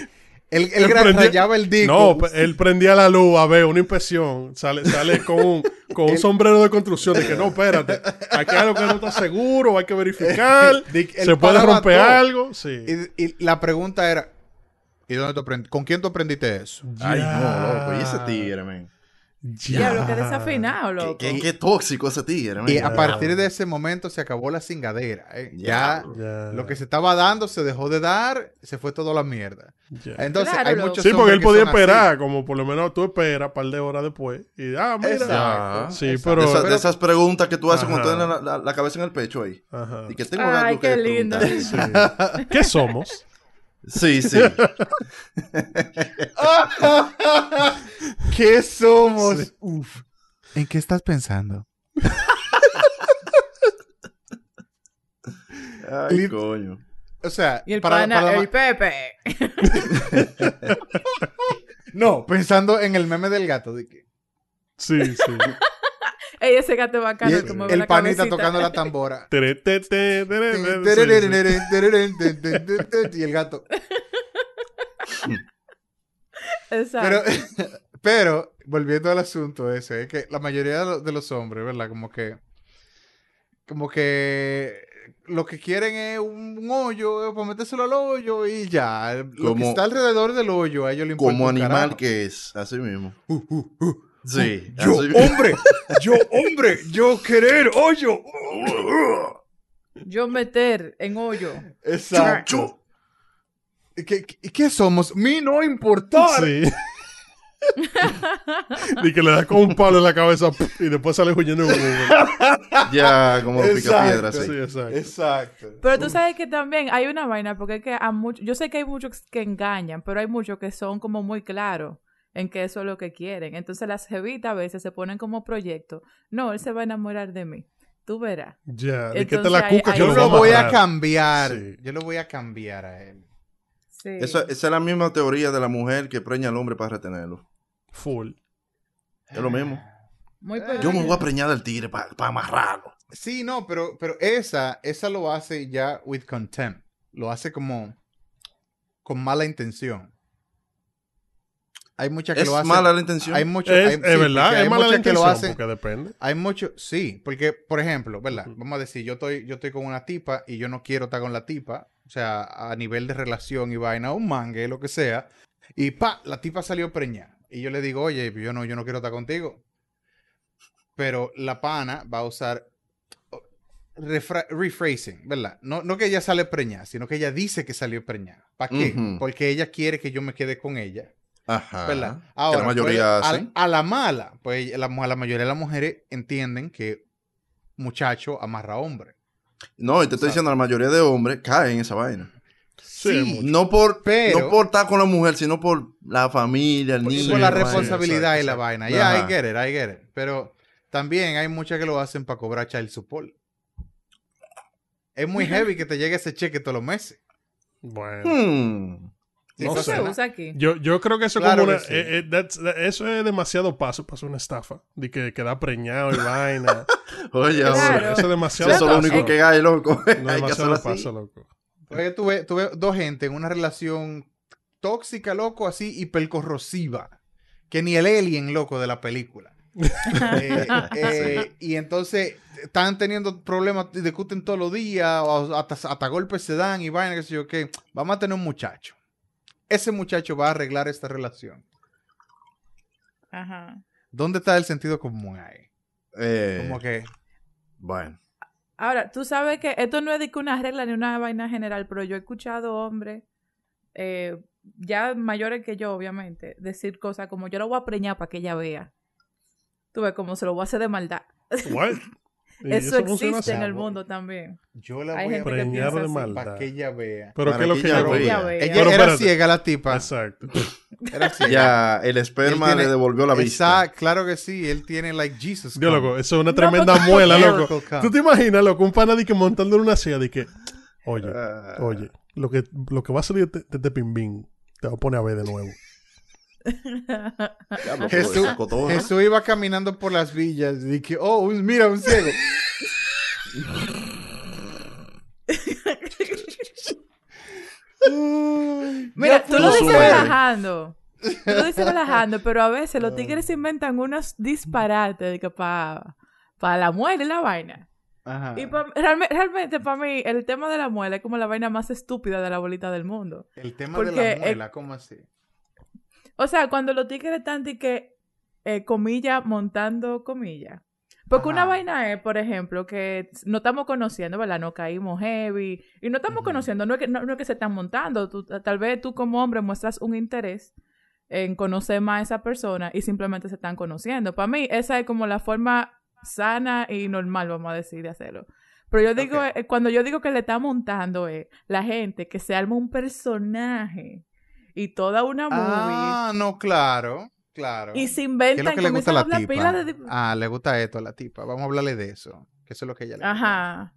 el Él gra- prendía- rayaba el disco. No, él prendía la luz a ver una inspección. Sale, sale con un, con un sombrero de construcción. De que no, espérate. Aquí hay algo que no está seguro. Hay que verificar. Se puede romper todo. algo. Sí. Y, y la pregunta era, ¿y dónde tú aprendiste? ¿Con quién tú aprendiste eso? Ay, no, loco. Y ese tigre, man. Ya. Diablo, que desafinado, Qué, loco. qué- qué tóxico ese tigre, man. Y a partir de ese momento se acabó la cingadera. ¿eh? Ya. Ya. lo que se estaba dando se dejó de dar, se fue toda la mierda. Ya. Entonces Claro, hay loco. muchos Sí, porque él podía así. esperar. Como por lo menos tú esperas un par de horas después. Y, ah, mira. Exacto. Sí, exacto. pero- de, esas, de Pero- esas preguntas que tú haces cuando tienes la, la- la cabeza en el pecho ahí. Ajá. Y que tengo Ay, qué lindo. Sí. ¿Qué somos? Sí, sí. ¿Qué somos? Uf. ¿En qué estás pensando? Ay, Lit- coño. O sea, Y el para, pana, para el Pepe. No, pensando en el meme del gato. De que... Sí, sí. Ey, ese gato bacano el el, que mueve el la panita cabecita. tocando la tambora. Y el gato. Exacto. Pero, pero, volviendo al asunto ese, es que la mayoría de, lo- de los hombres, ¿verdad? Como que, como que lo que quieren es un hoyo, para metérselo al hoyo y ya. Lo que Como- está alrededor del hoyo, a ellos le importa Como animal carajo. que es, así mismo. Uh, uh, uh. Sí. Yo, hombre, yo, hombre, yo querer hoyo. Yo meter en hoyo. Exacto. ¿Y ¿Qué, qué, qué somos? Mi no importar. Sí. y que le da con un palo en la cabeza y después sale huyendo en un Ya, como pica piedra, Exacto. sí. Sí, exacto. Exacto. Pero tú sabes que también hay una vaina, porque es que a muchos, yo sé que hay muchos que engañan, pero hay muchos que son como muy claros en que eso es lo que quieren. Entonces las jevitas a veces se ponen como proyecto. No, él se va a enamorar de mí. Tú verás. Ya, de que te Entonces, la cuca ahí yo Yo lo lo voy a amarrar. cambiar. Sí. Yo lo voy a cambiar a él. Sí. Esa, esa es la misma teoría de la mujer que preña al hombre para retenerlo. Full. Es lo mismo. muy Yo me voy a preñar al tigre para amarrarlo. Sí, no, pero, pero esa, esa lo hace ya with contempt. Lo hace como con mala intención. Hay muchas que Es lo hacen. mala la intención. Hay muchos. Es, hay- es sí, verdad, hay es mala la muchas que lo intención, hacen. porque depende. Hay muchos, sí, porque, por ejemplo, ¿verdad? Ujú. Vamos a decir, yo estoy, yo estoy con una tipa y yo no quiero estar con la tipa, o sea, a nivel de relación y vaina, un mangue, lo que sea, y pa, la tipa salió preñada. Y yo le digo, oye, yo no, yo no quiero estar contigo. Pero la pana va a usar rephrasing, ¿verdad? No, no que ella sale preñada, sino que ella dice que salió preñada. ¿Para qué? Ujú. Porque ella quiere que yo me quede con ella. Ajá. ¿verdad? que Ahora, la mayoría pues, a- hacen. a, la mala, pues la, la mayoría de las mujeres entienden que muchacho amarra hombre. No, y te estoy diciendo, la mayoría de hombres caen en esa vaina. Sí. No por, Pero- no por estar con la mujer, sino por la familia, el Por, niño. por la vaina. responsabilidad exacto, y la exacto. vaina. Ya, Ajá. I get it, I get it. Pero también hay muchas que lo hacen para cobrar child support. Es muy heavy que te llegue ese cheque todos los meses. Bueno. Hmm. No Eso sé. se usa aquí. Yo, yo creo que eso Claro como una, que sí. eh, eh, that's- that- eso es demasiado paso para hacer una estafa. De que queda preñado y vaina. Oye, Claro. Eso es demasiado eso es lo único que hay, loco. No hay que demasiado así. paso, loco. Porque tuve, tuve dos gente en una relación tóxica, loco, así hipercorrosiva. Que ni el alien, loco, de la película. Eh, eh, Y entonces están teniendo problemas, y discuten todos los días, o hasta, hasta golpes se dan y vaina, que sé yo qué. Vamos a tener un muchacho. Ese muchacho va a arreglar esta relación. Ajá. ¿Dónde está el sentido común ahí? Eh, Como que. Bueno. Ahora, tú sabes que esto no es de que una regla ni una vaina general, pero yo he escuchado hombres, eh, ya mayores que yo, obviamente, decir cosas como yo lo voy a preñar para que ella vea. Tú ves como se lo voy a hacer de maldad. What? Eso existe en el mundo también. Yo la Hay voy a gente que Preñar piensa de maldad. para que ella vea. Pero Para ¿qué es lo que que ella yo vea. Ella vea. Ella Pero era espérate. ciega, la tipa. Exacto. Era ciega. Ya el esperma tiene- le devolvió la vista. Exacto, claro que sí. Él tiene, like, Jesus. Come. loco, eso es una tremenda muela, loco. ¿Tú te imaginas, loco, un pana de que montando en una silla de que, oye, Ah. oye, lo que, lo que va a salir de, de este pimbín, te va a poner a ver de nuevo. Diablo, Jesús, iba caminando por las villas y que, oh, un- mira, un ciego. Mira, tú lo dices relajando. Tú lo dices relajando, pero a veces los tigres inventan unos disparates de que para la muerte y la vaina. Ajá. Y pa- realme- realmente para mí el tema de la muela es como la vaina más estúpida de la bolita del mundo. El tema de la muela, ¿cómo así? O sea, cuando los tigres están de que, eh, comilla, montando comilla. Porque una vaina es, por ejemplo, que no estamos conociendo, ¿verdad? No caímos heavy. Y no estamos conociendo, no es, que, no, no es que se están montando. Tú- tal vez tú como hombre muestras un interés en conocer más a esa persona y simplemente se están conociendo. Para mí, esa es como la forma sana y normal, vamos a decir, de hacerlo. Pero yo digo, eh, cuando yo digo que le está montando, es la gente que se arma un personaje y toda una movie Ah, no, claro, claro. y se ¿Qué es inventan lo que le gusta a la tipa? de... Ah, le gusta esto a la tipa. Vamos a hablarle de eso. Que eso es lo que ella le gusta.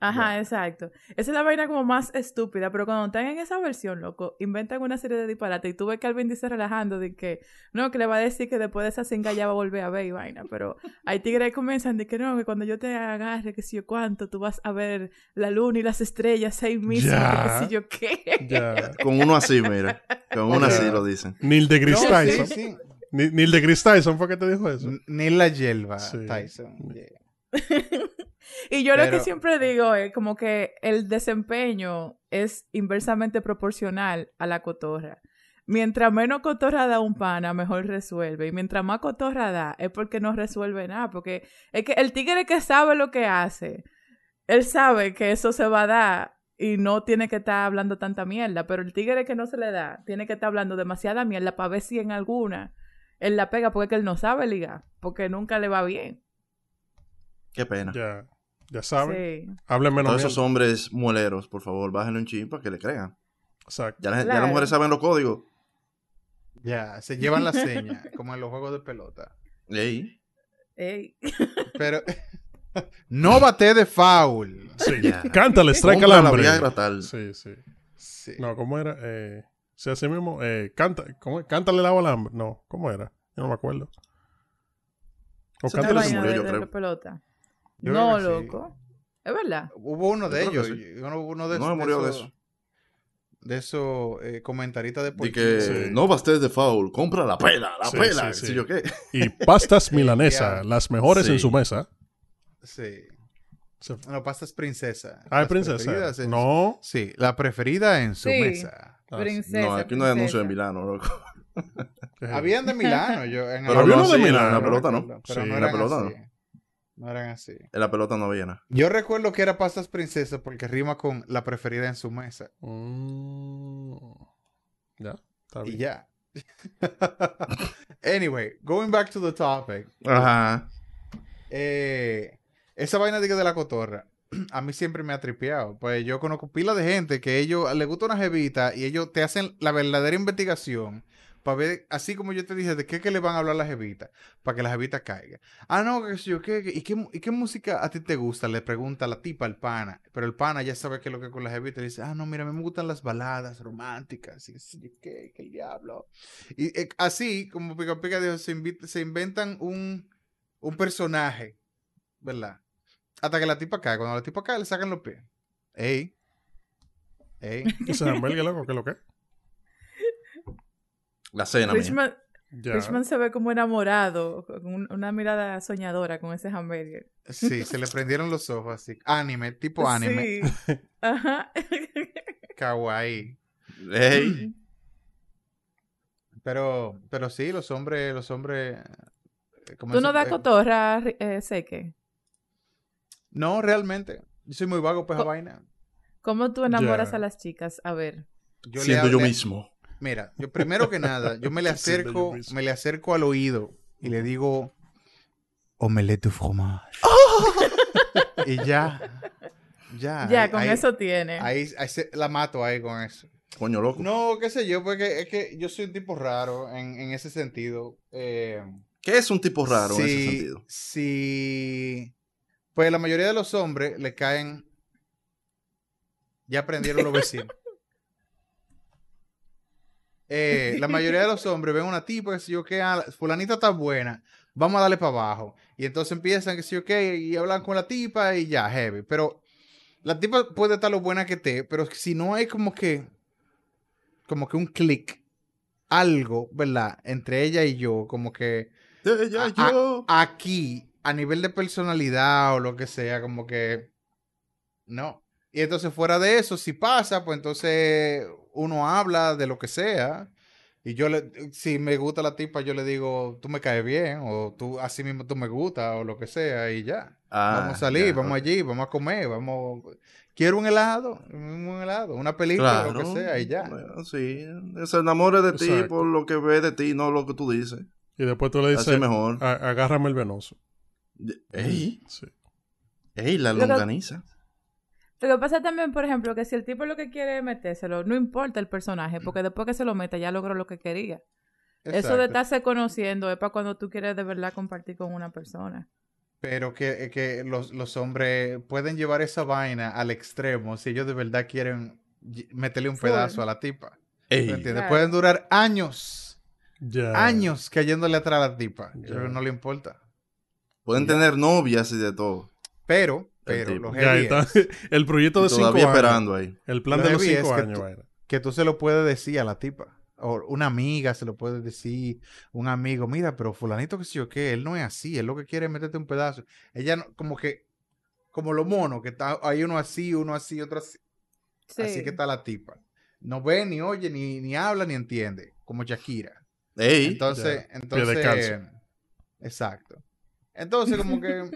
Ajá. Exacto. Esa es la vaina como más estúpida, pero cuando están en esa versión, loco, inventan una serie de disparates y tú ves que Alvin dice relajando de que, no, que le va a decir que después de esa cinga ya va a volver a ver y vaina, pero hay tigres que comienzan de que no, que cuando yo te agarre, que si yo cuánto, tú vas a ver la luna y las estrellas ahí mismo, Ya. que si yo qué. Ya. Con uno así, mira. Con uno así lo dicen. Neil de Chris No, sí, Tyson. sí. Ni- Neil de Chris Tyson fue que te dijo eso. N- Ni la yelva, Sí. Tyson. Y yo lo que siempre digo es como que el desempeño es inversamente proporcional a la cotorra. Mientras menos cotorra da un pana, mejor resuelve. Y mientras más cotorra da, es porque no resuelve nada. Porque es que el tigre que sabe lo que hace, él sabe que eso se va a dar y no tiene que estar hablando tanta mierda. Pero el tigre que no se le da, tiene que estar hablando demasiada mierda para ver si en alguna él la pega porque es que él no sabe ligar. Porque nunca le va bien. Qué pena. Ya. Ya saben. Sí. Hablen menos Todos esos hombres mueleros, por favor, bájenle un chin para que le crean. Exacto. Ya, la- las mujeres saben los códigos. Ya, se llevan la seña, como en los juegos de pelota. Ey. Ey. Pero no bate de foul. Sí. Ya. Cántale, strike al la hambre. Sí, sí. Sí. No, ¿cómo era? Eh, sí, así mismo. Eh, canta, ¿cómo? Cántale el agua al hambre. No, ¿cómo era? Yo no me acuerdo. O La cántale se murió, yo de creo. la pelota. Yo no, sí. loco. Es verdad. Hubo uno de ellos. que Uno, uno de No esos. me murió de esos- eso. De esos eh, comentaristas De deportivos. que Sí. no bastes de foul, compra la pela, la Sí, pela, sí, qué sí. sé yo qué. Y pastas milanesa, Ya. las mejores Sí. en su mesa. Sí. No, pastas princesa. Ah, princesa. No. Sí, la preferida en su Sí. mesa. Ah, Princesa. No, aquí no hay anuncio en Milano, loco. ¿qué es Habían de Milano. Yo, en Pero Había no uno de Milano. la, en la pelota no. Pero Sí, no en la pelota así. No eran así. En la pelota no había nada. Yo recuerdo que era pastas princesa porque rima con la preferida en su mesa. Mm. Ya, está Y bien. ya. anyway, going back to the topic. Ajá. Eh, esa vaina de, que de la cotorra, a mí siempre me ha tripeado. Pues yo conozco pila de gente que ellos les gusta una jevita y ellos te hacen la verdadera investigación para ver, así como yo te dije, de qué que le van a hablar a la jevita, para que la jevita caiga. Ah, no, que sé yo, ¿qué, qué- y, qué, ¿y qué música a ti te gusta? Le pregunta la tipa al pana, pero el pana ya sabe qué es lo que con la jevita y dice, ah, no, mira, a mí me gustan las baladas románticas, y qué qué, qué diablo. Y eh, así, como Pica Pica dijo, se, invi- se inventan un, un personaje, ¿verdad? Hasta que la tipa cae. Cuando la tipa cae, le sacan los pies. Ey. Ey. Ese hamburgues, loco, ¿qué lo que? La cena, mía. Richmond, Ya. Richmond se ve como enamorado, con un- una mirada soñadora con ese hamburger. Sí, se le prendieron los ojos así. Anime, tipo anime. Sí. Ajá. Kawaii. Ey. Pero, pero sí, los hombres, los hombres. eh, ¿Tú no das cotorra, eh, Seque? No, realmente. Yo soy muy vago esa Co- vaina. ¿Cómo tú enamoras a las chicas? A ver. Yo le Siendo yo mismo. Mira, yo primero que nada, yo me le acerco, me le acerco al oído y le digo omelette du fromage. y ya. Ya. ya, ahí- con ahí- eso tiene. Ahí, ahí se- la mato ahí con eso. Coño, loco. No, qué sé yo, porque es que yo soy un tipo raro en, en ese sentido. Eh, ¿Qué es un tipo raro en ese sentido? Si, pues la mayoría de los hombres le caen, ya aprendieron los vecinos. Eh, la mayoría de los hombres ven una tipa, que si yo que fulanita está buena, vamos a darle para abajo. Y entonces empiezan, que si yo qué, y hablan con la tipa y ya, heavy. Pero la tipa puede estar lo buena que esté, pero si no hay como que, como que un clic, algo, ¿verdad? Entre ella y yo, como que Ella, a- a- yo. aquí, a nivel de personalidad o lo que sea, como que no. Y entonces fuera de eso, si pasa, pues entonces uno habla de lo que sea. Y yo le, si me gusta la tipa, yo le digo, tú me caes bien, o tú, así mismo tú me gusta, o lo que sea, y ya. Ah, vamos a salir, ya, vamos allí, vamos a comer, vamos. Quiero un helado, un helado, una película, Claro. lo que sea, y ya. Bueno, sí. Se enamore de ti por lo que ve de ti, no lo que tú dices. Y después tú le dices, mejor. "A- agárrame el venoso. Ey, Sí. ey, la Pero- longaniza. Lo que pasa también, por ejemplo, que si el tipo lo que quiere es metérselo, no importa el personaje, porque después que se lo meta ya logró lo que quería. Eso de estarse conociendo es para cuando tú quieres de verdad compartir con una persona. pero que, eh, que los, los hombres pueden llevar esa vaina al extremo si ellos de verdad quieren meterle un pedazo a la tipa. Ey, ¿Me entiendes? Claro. Pueden durar años, Ya. años cayéndole atrás a la tipa. Ya. Pero no le importa. pueden tener novias y de todo. Pero, pero, tipo. lo Ya está. El proyecto de cinco todavía años. esperando ahí. El plan Lo de los cinco que años, tú- que tú se lo puedes decir a la tipa. O una amiga se lo puede decir, un amigo, mira, pero fulanito que sí o qué, él no es así, él lo que quiere es meterte un pedazo. Ella no- como que, como los monos, que está, hay uno así, uno así, otro así. Sí. Así que está la tipa. No ve, ni oye, ni, ni habla, ni entiende, como Shakira. Ey, Entonces, ya. entonces, exacto. Entonces, como que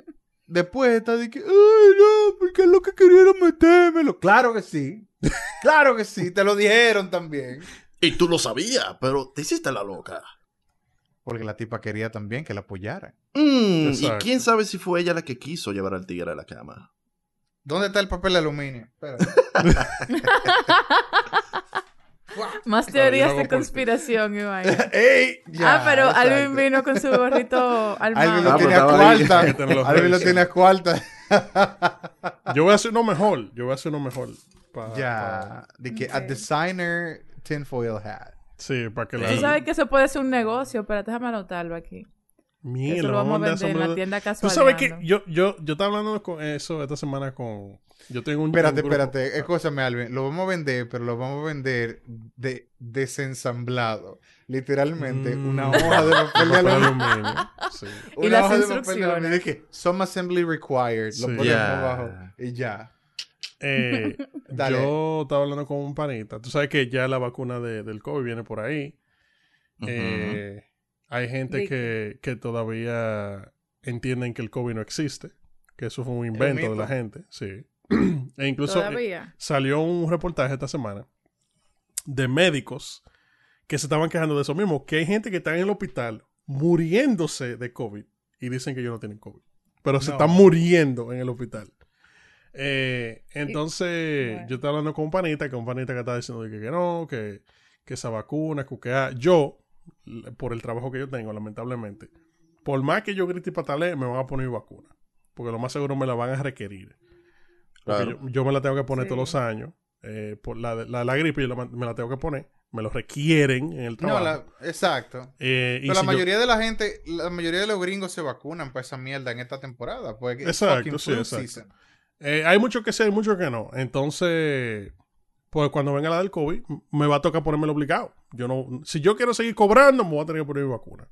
después está de que, ay, no, porque es lo que querían metérmelo. Claro que sí. Claro que sí, te lo dijeron también. y tú lo sabías, pero te hiciste la loca. Porque la tipa quería también que la apoyaran. Mm, y quién sabe si fue ella la que quiso llevar al tigre a la cama. ¿Dónde está el papel de aluminio? Espérate. Más teorías de conspiración, Iván. ¡Ey! Ya, ah, pero exacto. Pero vino con su gorrito Alvin armado. lo Ah, tiene a cuarta. Los Alvin lo tiene a cuarta. Yo voy a hacer uno mejor. Yo voy a hacer uno mejor. Pa- pa- Ya. De que a designer tinfoil hat. sí, para que la. Tú sabes que eso puede ser un negocio, pero déjame anotarlo aquí. Mierda, eso lo vamos a vender en la tienda Tú casual. sabes que yo, yo, yo estaba hablando con eso esta semana con. Yo tengo un. Espérate, un espérate. Escúchame, Alvin. Lo vamos a vender, pero lo vamos a vender de desensamblado. Literalmente, Mm. una hoja de papel de aluminio. sí. Y Una las hoja de papel de instrucciones. aluminio. Some assembly required. Lo ponemos Ya. abajo y ya. Eh, Dale. yo estaba hablando con un panita. Tú sabes que ya la vacuna de- del COVID viene por ahí. Eh, hay gente que, que todavía entienden que el COVID no existe. Que eso fue un invento de la gente. Sí. e incluso eh, Todavía. salió un reportaje esta semana de médicos que se estaban quejando de eso mismo. Que hay gente que está en el hospital muriéndose de COVID y dicen que ellos no tienen COVID. Pero se están muriendo en el hospital. Eh, entonces, bueno. yo estaba hablando con un panita, que un panita que estaba diciendo que, que no, que, que esa vacuna, que, ah, yo, por el trabajo que yo tengo, lamentablemente, por más que yo grite y patale, me van a poner vacuna. Porque lo más seguro me la van a requerir. Claro. yo, yo me la tengo que poner Sí. todos los años. eh, por la, la, la gripe yo la- me la tengo que poner. Me lo requieren en el No, trabajo. la- exacto. Eh, y Pero la si yo- mayoría de la gente, la mayoría de los gringos se vacunan para esa mierda en esta temporada. Porque it's Exacto, sí, exacto. Eh, hay muchos que sí, hay muchos que no. Entonces, pues cuando venga la del COVID, me va a tocar ponérmelo obligado. Yo no, si yo quiero seguir cobrando, me voy a tener que poner mi vacuna.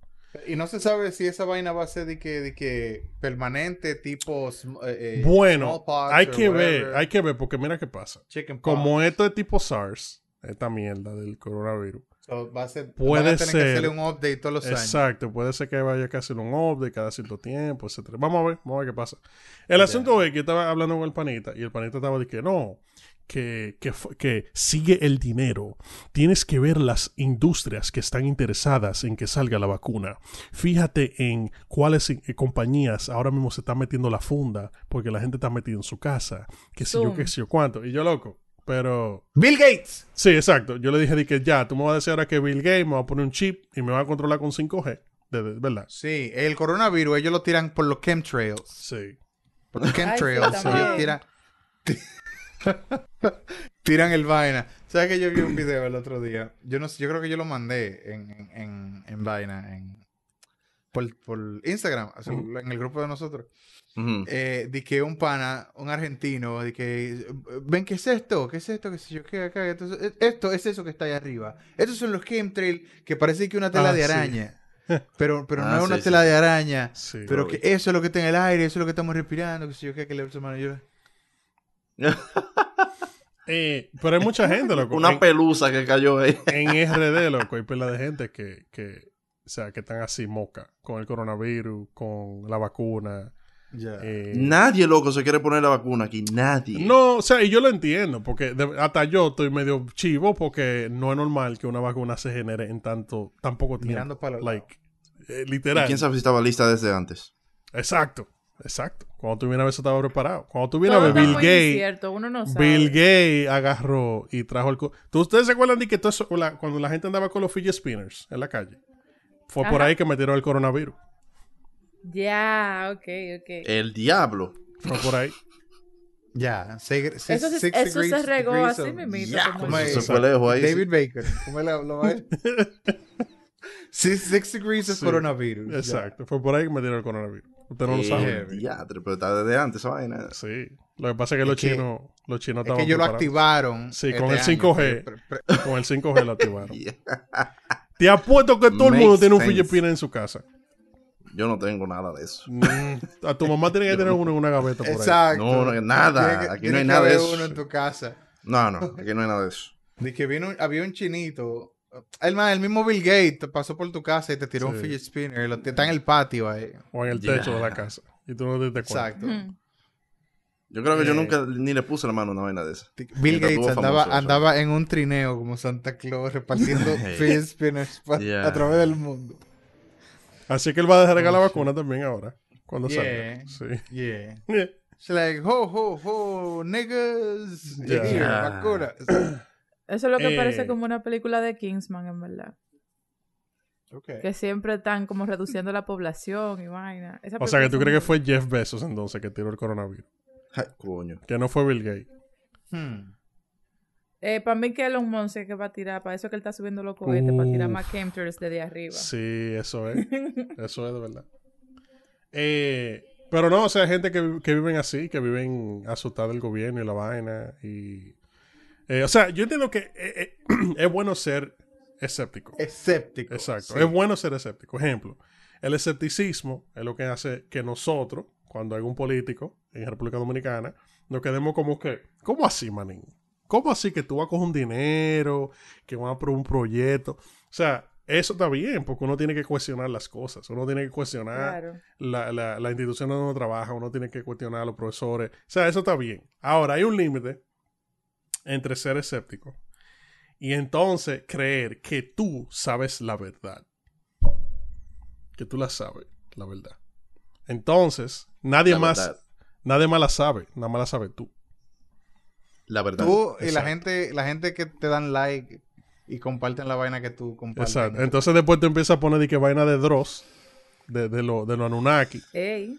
Y no se sabe si esa vaina va a ser de que, de que permanente, tipo eh, eh, Bueno, hay que ver, hay que ver, porque mira qué pasa. Como esto es tipo SARS, esta mierda del coronavirus. So, va a ser, Puede van a tener ser. que hacerle un update todos los años. Exacto, puede ser que vaya que hacer un update cada cierto tiempo, etcétera. Vamos a ver, vamos a ver qué pasa. El asunto es que yo estaba hablando con el panita y el panita estaba diciendo que no, que, que, sigue el dinero. Tienes que ver las industrias que están interesadas en que salga la vacuna. Fíjate en cuáles eh, compañías ahora mismo se están metiendo la funda porque la gente está metida en su casa. Que si yo, que si yo cuánto. Y yo loco. Pero Bill Gates. Sí, exacto. Yo le dije di que ya, tú me vas a decir ahora que Bill Gates me va a poner un chip y me va a controlar con 5G. De, de- ¿Verdad? Sí, el coronavirus ellos lo tiran por los chemtrails. Sí. Por los chemtrails. sí, ellos tiran, tiran el vaina. ¿Sabes que yo vi un video el otro día? Yo no sé, yo creo que yo lo mandé en, en, en, en vaina, en, por, por Instagram, en el grupo de nosotros. Ujú. eh, de que un pana, un argentino, de que, ven, ¿qué es esto? ¿Qué es esto? ¿Qué sé yo? ¿Qué acá? Esto, es- esto es eso que está ahí arriba. Estos son los chemtrails que parece que una tela Ah, de sí. araña. Pero, pero Ah, no es una sí, tela de araña. Pero que eso es lo que está en el aire, eso es lo que estamos respirando, que sé yo, qué, que le hermano yo. Eh, pero hay mucha gente, loco. Una en, pelusa que cayó ahí. en RD, loco, hay pila de gente que, que, o sea, que están así moca con el coronavirus, con la vacuna. Ya. eh, Nadie, loco, se quiere poner la vacuna aquí. Nadie. No, o sea, y yo lo entiendo, porque de- hasta yo estoy medio chivo porque no es normal que una vacuna se genere en tanto, tan poco tiempo. Mirando para like, eh, ¿Y literal. quién sabe si estaba lista desde antes? Exacto, exacto. Cuando tú vienes a ver, eso estaba preparado. Cuando tú vienes Todo a ver, Bill Gates, no sabe. Bill Gates agarró y trajo el... ¿Tú- ¿Ustedes se acuerdan de que todo eso, la- cuando la gente andaba con los fidget spinners en la calle? Fue por ahí que metieron el coronavirus. Ya, ok, ok. El diablo. Fue por ahí. Ya, six, six- Eso, se- six eso se regó así of- mismito. Ya, como ¿Cómo el- es? Se fue lejos ahí. David Baker. ¿Cómo es la- lo va Six, six degrees of Sí. coronavirus. Exacto. Fue por ahí que me dieron el coronavirus. Usted no lo Eh, sabe. pero está desde antes esa vaina. Sí. Lo que pasa es que Es los que- chinos, los chinos Es estaban que ellos lo activaron. Sí, este con el año, 5G. pre- pre- Con el 5G lo activaron. Yeah. Te apuesto que todo el mundo tiene un. Filipina en su casa. Yo no tengo nada de eso. Mm, a tu mamá tiene que tener uno en una gaveta por ahí. Exacto. No, no, nada. Que- Aquí no hay nada de eso. uno en tu casa. No, no, aquí no hay nada de eso. De que vino, había un chinito. El, man, el mismo Bill Gates te pasó por tu casa y te tiró un Sí. fidget spinner. lo- está en el patio ahí. O en el Ya. techo de la casa. Y tú no te das cuenta. Exacto. Hmm. Yo creo que yo Eh. nunca ni le puse la mano a una vaina de esa. Bill Gates andaba, famoso andaba en un trineo como Santa Claus repartiendo fidget spinners pa- Yeah. a través del mundo. Así que él va a dejar la vacuna también ahora. Cuando Yeah. salga. Sí. Yeah. It's like, ho, ho, ho, niggas. Yeah. Yeah. vacuna. Eso es lo que Eh. parece como una película de Kingsman, en verdad. Okay. Que siempre están como reduciendo la población y vaina. Esa O sea, que tú crees que fue Jeff Bezos entonces que tiró el coronavirus. Ay, coño. Que no fue Bill Gates. Hmm. Eh, para mí que Elon Musk es que va a tirar, para eso que él está subiendo los cohetes, para tirar más chemtrails desde arriba. Sí, eso es. Eso es de verdad. Eh, pero no, o sea, hay gente que, que viven así, que viven asustados del gobierno y la vaina. Y, eh, o sea, yo entiendo que eh, eh, es bueno ser escéptico. Escéptico. Exacto. sí. Es bueno ser escéptico. Ejemplo, el escepticismo es lo que hace que nosotros, cuando hay un político en República Dominicana, nos quedemos como que, ¿cómo así, manín? ¿Cómo así que tú vas a coger un dinero, que van a por un proyecto? O sea, eso está bien, porque uno tiene que cuestionar las cosas. Uno tiene que cuestionar Claro. la, la, la institución donde uno trabaja, uno tiene que cuestionar a los profesores. O sea, eso está bien. Ahora, hay un límite entre ser escéptico y entonces creer que tú sabes la verdad. Que tú la sabes, la verdad. Entonces, nadie La más, verdad. nadie más la sabe, nada más la sabes tú. La verdad. Tú y la gente, la gente que te dan like y comparten la vaina que tú compartes. Exacto. Entonces después te empiezas a poner de que vaina de Dross, de, de lo, de los Anunnaki, Ey.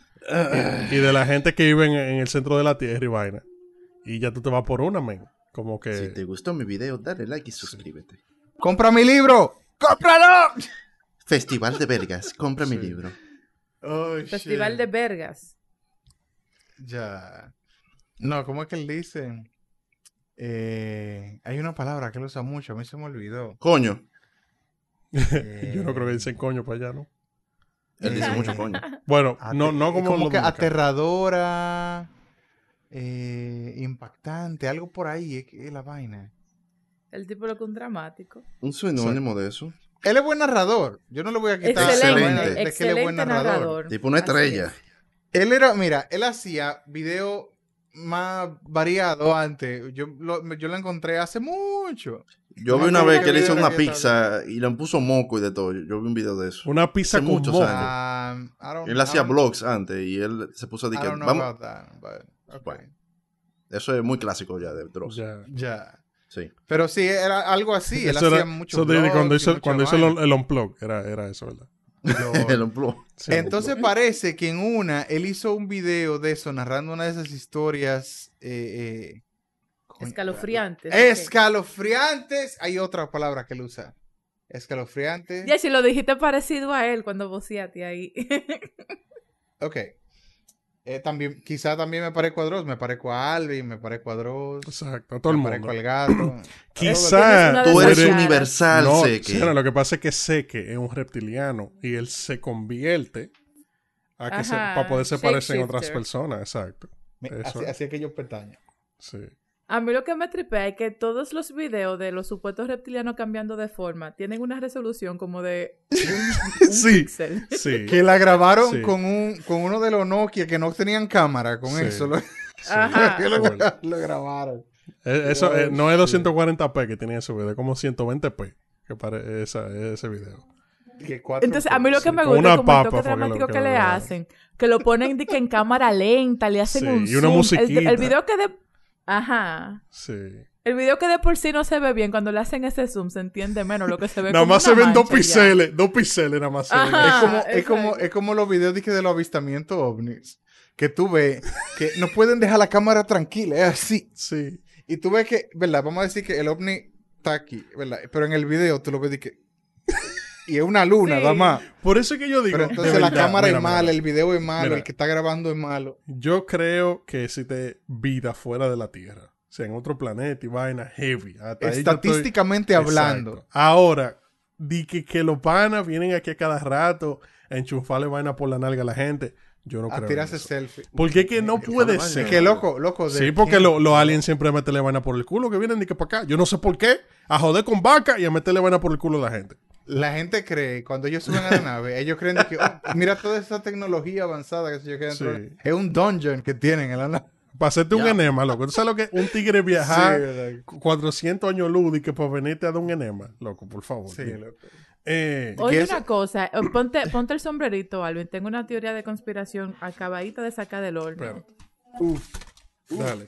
y de la gente que vive en, en el centro de la Tierra y vaina. Y ya tú te vas por una, men. Como que... Si te gustó mi video, dale like y suscríbete. ¡Compra mi libro! ¡Cómpralo! Festival de Vergas, compra mi libro. Oh, Festival shit. de Vergas. Ya. No, ¿cómo es que él dice? Eh, hay una palabra que él usa mucho, a mí se me olvidó. Coño. Eh, Yo no creo que dicen coño para allá, ¿no? Él dice Eh, mucho coño. Bueno, ate- no, no como, como los que aterradora, eh, impactante, algo por ahí es, que es la vaina. El tipo lo que un dramático. Un sinónimo de eso. Él es buen narrador. Yo no le voy a quitar Excelente, de- que él es excelente buen narrador. narrador. Tipo una estrella. es. Él era, mira, él hacía video más variado antes. Yo lo, yo lo encontré hace mucho. Yo vi una vez que él hizo una pizza y le puso moco y de todo. Yo vi un video de eso. Una pizza Hace con muchos moco. años. Um, don't- Él hacía vlogs antes y él se puso a decir que don't know vamos. about that, but, okay. Bueno. Eso es muy clásico ya de Dross. Ya. Ya. Sí. Pero sí, era algo así. Él Eso hacía era- mucho eso cuando hizo, cuando el, el unplug, era, era eso, ¿verdad? el unplug. Sí, Entonces parece que en una, él hizo un video de eso, narrando una de esas historias. Eh, eh, Escalofriantes. Escalofriantes. Hay otra palabra que él usa. Escalofriantes. Ya, si lo dijiste parecido a él cuando voceaste ahí. Ok. Eh, también, quizá también me parezco a Dross. Me parezco a Alvin, me parezco a Dross. Exacto, a todo el me mundo. parezco al gato. Quizá Tú eres universal, no, sé que. sí, no, lo que pasa es que Seke es un reptiliano y él se convierte a que se- para poder separarse en otras personas, exacto. Me- Eso. así, así es que yo pestaño. Sí. A mí lo que me tripea es que todos los videos de los supuestos reptilianos cambiando de forma tienen una resolución como de un, un Sí. píxel. Sí. Que la grabaron Sí. con un con uno de los Nokia que no tenían cámara. Con Sí. eso lo, Ajá. que lo, Cool. lo grabaron. Eh, Eso eh, no es shit. 240p que tenía ese video, es como 120p que pare esa, ese video. Entonces, a mí lo que Sí, me gusta una es como el toque que dramático que que, lo le hacen. Que lo ponen de que en cámara lenta, le hacen Sí, un y una zoom. El, video que de... Ajá. Sí. El video que de por sí no se ve bien, cuando le hacen ese zoom se entiende menos lo que se ve Nada más se ven dos píxeles, dos píxeles nada más se ven. Ajá. Es como, es como, es como los videos de, que de los avistamientos ovnis. Que tú ves que no pueden dejar la cámara tranquila, es así. Sí. Y tú ves que, ¿verdad? Vamos a decir que el ovni está aquí, ¿verdad? Pero en el video tú lo ves que... Y es una luna, Sí. nada más. Por eso es que yo digo. Pero entonces la cámara mira, es mala, mira. el video es malo, Mira. el que está grabando es malo. Yo creo que existe vida fuera de la Tierra. O sea, en otro planeta y vaina heavy. Hasta estoy- Estadísticamente hablando. Exacto. Ahora, di que, que los panas vienen aquí a cada rato a enchufarle vaina por la nalga a la gente. Yo no a creo. tirarse selfie. Porque es que no Que puede fue ser. baño. Que loco, loco. de Sí, porque lo- los aliens siempre meterle vaina por el culo, que vienen ni que para acá. Yo no sé por qué. A joder con vaca y a meterle vaina por el culo a la gente. La gente cree, cuando ellos suben a la nave, ellos creen que, oh, mira toda esa tecnología avanzada que se yo. Sí. Es un dungeon que tienen en la nave. Para hacerte un enema, loco. ¿Tú sabes lo que es un tigre viajar Sí, ¿verdad? 400 años luz y que para venirte a dar un enema? Loco, por favor. Sí, tío. loco. Eh, Oye, una cosa, eh, ponte, ponte el sombrerito, Alvin. Tengo una teoría de conspiración acabadita de sacar del horno. espérate. Uf. Dale.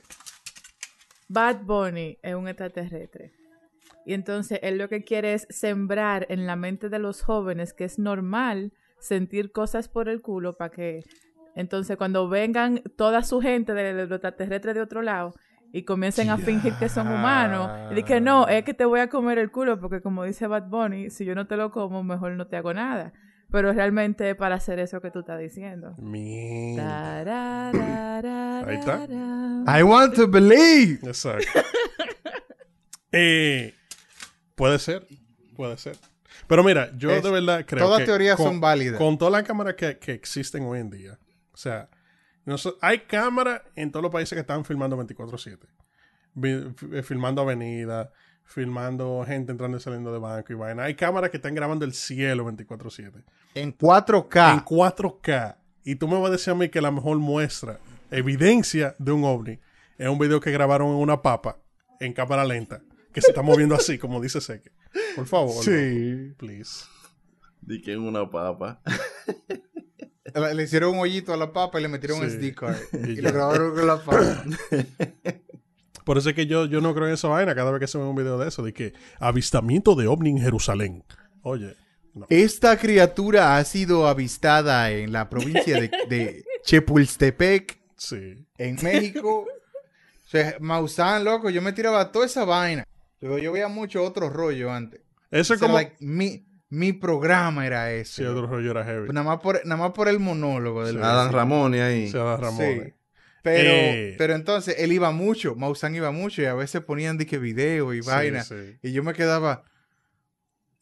Bad Bunny es un extraterrestre. Y entonces él lo que quiere es sembrar en la mente de los jóvenes que es normal sentir cosas por el culo para que entonces cuando vengan toda su gente de los extraterrestres de otro lado y comiencen a fingir que son humanos y de que no, es que te voy a comer el culo porque como dice Bad Bunny, si yo no te lo como, mejor no te hago nada. Pero realmente es para hacer eso que tú estás diciendo. Mierda. Ahí está. I want to believe. Exacto. Eh, puede ser. Puede ser. Pero mira, yo Es- de verdad creo todas que teorías con- son válidas. Con todas las cámaras que, que existen hoy en día. O sea, hay cámaras en todos los países que están filmando 24-7. Vi- fi- eh, Filmando avenidas, filmando gente entrando y saliendo de banco y vaina. Hay cámaras que están grabando el cielo 24-7. En 4K. En 4K. Y tú me vas a decir a mí que la mejor muestra, evidencia de un ovni, es un video que grabaron en una papa en cámara lenta, que se está moviendo así, como dice Seque. Por favor. Sí. loco, Please. Di que en una papa. Le le hicieron un hoyito a la papa y le metieron un. SD card. Y lo grabaron con la papa. Por eso es que yo, yo no creo en esa vaina cada vez que se ve un video de eso, de que avistamiento de ovni en Jerusalén. Oye, no. Esta criatura ha sido avistada en la provincia de, de Chepultepec, Sí. en México. O sea, Maussan, loco, yo me tiraba toda esa vaina. Pero yo veía mucho otro rollo antes. Eso es como... like, mi, mi programa era ese. Sí, otro rollo era heavy. Nada más por, nada más por el monólogo del Sí. Adam Ramón y ahí. Se da Ramón. Sí. Pero, Eh. pero entonces él iba mucho, Maussan iba mucho y a veces ponían de que video y Sí, vaina. sí. Y yo me quedaba.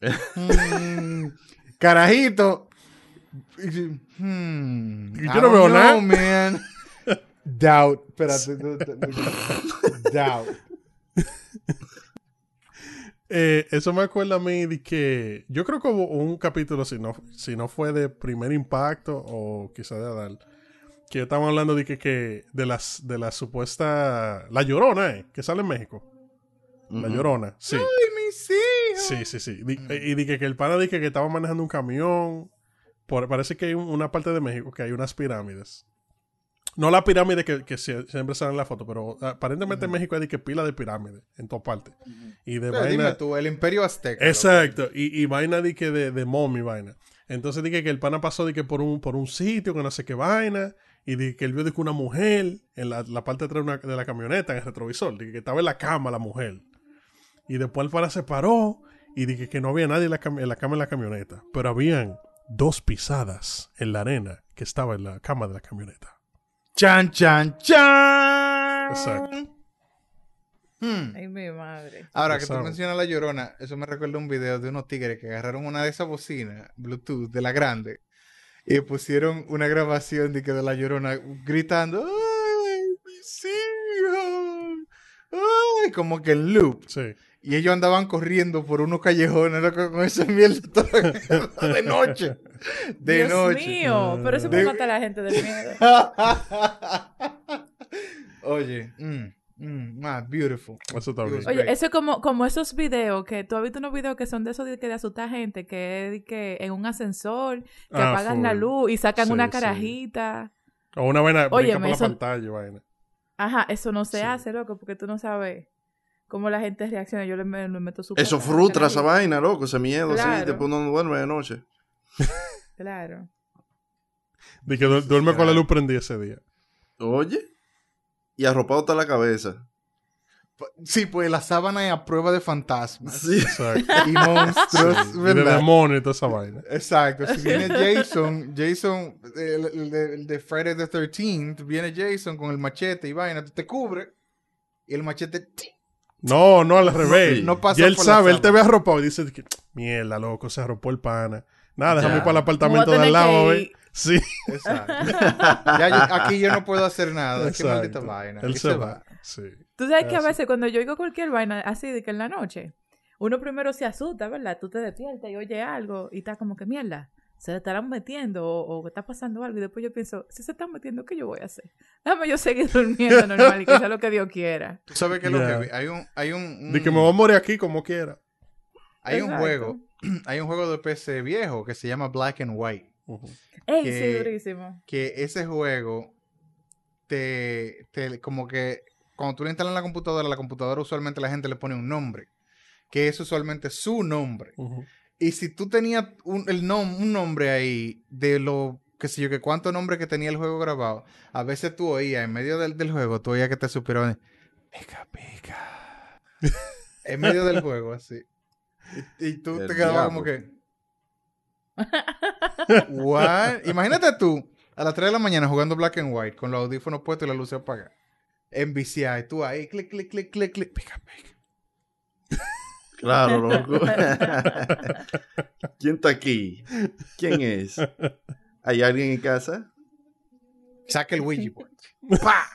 "Mm, carajito. Y- hmm, yo no don't veo know, nada. man. Doubt. Espérate. Doubt. Eh, eso me acuerda a mí de que yo creo que hubo un capítulo, si no, si no fue de primer impacto o quizá de Adal, que estaban hablando de que, que de las de la supuesta la llorona, eh, que sale en México. La llorona, sí. Ay, mis hijos. Sí, sí, sí. Di- Y di que, el pana dice que estaba manejando un camión. Por, parece que hay un- una parte de México que hay unas pirámides. No la pirámide que, que sie- siempre sale en la foto, pero aparentemente en México hay de que pila de pirámides en todas partes. Y de Pero vaina- dime tú, el Imperio Azteca. Exacto, y, y vaina de que de, de mommy vaina. Entonces dije que el pana pasó de que por un, por un sitio que no sé qué vaina, y de que él vio de que una mujer en la, la parte de atrás de, una- de la camioneta, en el retrovisor, de que estaba en la cama la mujer. Y después el pana se paró y dije que no había nadie en la, en la cama en la camioneta, pero habían dos pisadas en la arena que estaba en la cama de la camioneta. Chan, chan, chan. Exacto. Hmm. Ay, mi madre. Ahora que tú mencionas la llorona, eso me recuerda un video de unos tigres que agarraron una de esas bocinas Bluetooth de la grande y pusieron una grabación de que de la llorona gritando ¡Ay, mis hijos! ¡Ay! Como que en loop. Sí. Y ellos andaban corriendo por unos callejones loco, con esa mierda toda- de noche. De Dios noche. mío, pero eso De- matar a la gente del miedo. Oye, mm, mm, ah, beautiful. Eso está bien. Oye, eso es como, como esos videos que tú has visto unos videos que son de esos de, que de asustar gente, que es de que en un ascensor, que Ah, apagan la luz y sacan Sí, una sí. carajita. O una vaina Oye, brinca por me la eso- pantalla vaina. Ajá, eso no se Sí. hace, loco, porque tú no sabes. Cómo la gente reacciona. Yo le, me- le meto su Eso frustra esa vaina, loco, ese miedo así, Claro. después uno no duerme de noche. Claro. De que du- duerme con la luz prendida ese día. Oye, y arropado está la cabeza. Sí, pues la sábana es a prueba de fantasmas Sí. Exacto. y monstruos, Y de ¿verdad? demonio y toda esa vaina. Exacto, si viene Jason, Jason, el, el de, el de Friday the 13th, viene Jason con el machete y vaina, tú te cubre y el machete. No, no, al revés. no pasa y él por sabe, él te ve arropado y dice que, mierda, loco, se arropó el pana. Nada, déjame ir para el apartamento de al lado, que. Sí, Exacto. Ya yo- aquí yo no puedo hacer nada. Qué exacto. maldita vaina. Él se va. Sí. Tú sabes que a veces cuando yo oigo cualquier vaina así de que en la noche, uno primero se asusta, ¿verdad? Tú te despiertas y oye algo y estás como que mierda, se le estarán metiendo o, o está pasando algo y después yo pienso, si se están metiendo, ¿qué yo voy a hacer? Déjame yo seguir durmiendo normal y que sea lo que Dios quiera. ¿Tú sabes qué es lo que hay un hay un, un- De que me voy a morir aquí como quiera. hay un juego, hay un juego de PC viejo que se llama Black and White. ¡Ey, Que- sí, durísimo! que ese juego te, te como que cuando tú le instalas en la computadora, la computadora usualmente la gente le pone un nombre, que es usualmente su nombre. Ujú. Y si tú tenías un, el nom- un nombre ahí de lo, qué sé yo, que cuánto nombre que tenía el juego grabado, a veces tú oías en medio del, del juego, tú oías que te supieron, pica, pica. en medio del juego, así. Y, y tú El te quedabas como que... What? Imagínate tú a las 3 de la mañana jugando Black and White con los audífonos puestos y la luz apagada. En VCI, tú ahí, clic, clic, clic, clic, clic, pica, pica. Claro, loco. ¿Quién está aquí? ¿Quién es? ¿Hay alguien en casa? Saca el Ouija board. ¡Pa!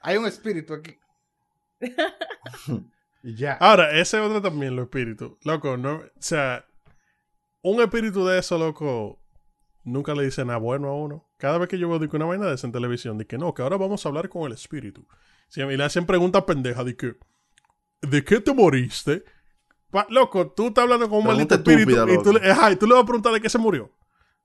Hay un espíritu aquí. y ya. Ahora, ese otro también, los espíritus. Loco, no, o sea, un espíritu de eso, loco, nunca le dice nada bueno a uno. Cada vez que yo veo de que una vaina de esa en televisión, de que no, que ahora vamos a hablar con el espíritu. Sí, y le hacen preguntas pendejas de que, ¿de qué te moriste? Pa- loco, tú estás hablando con un maldito espíritu y tú, le, ajá, y tú le vas a preguntar de qué se murió.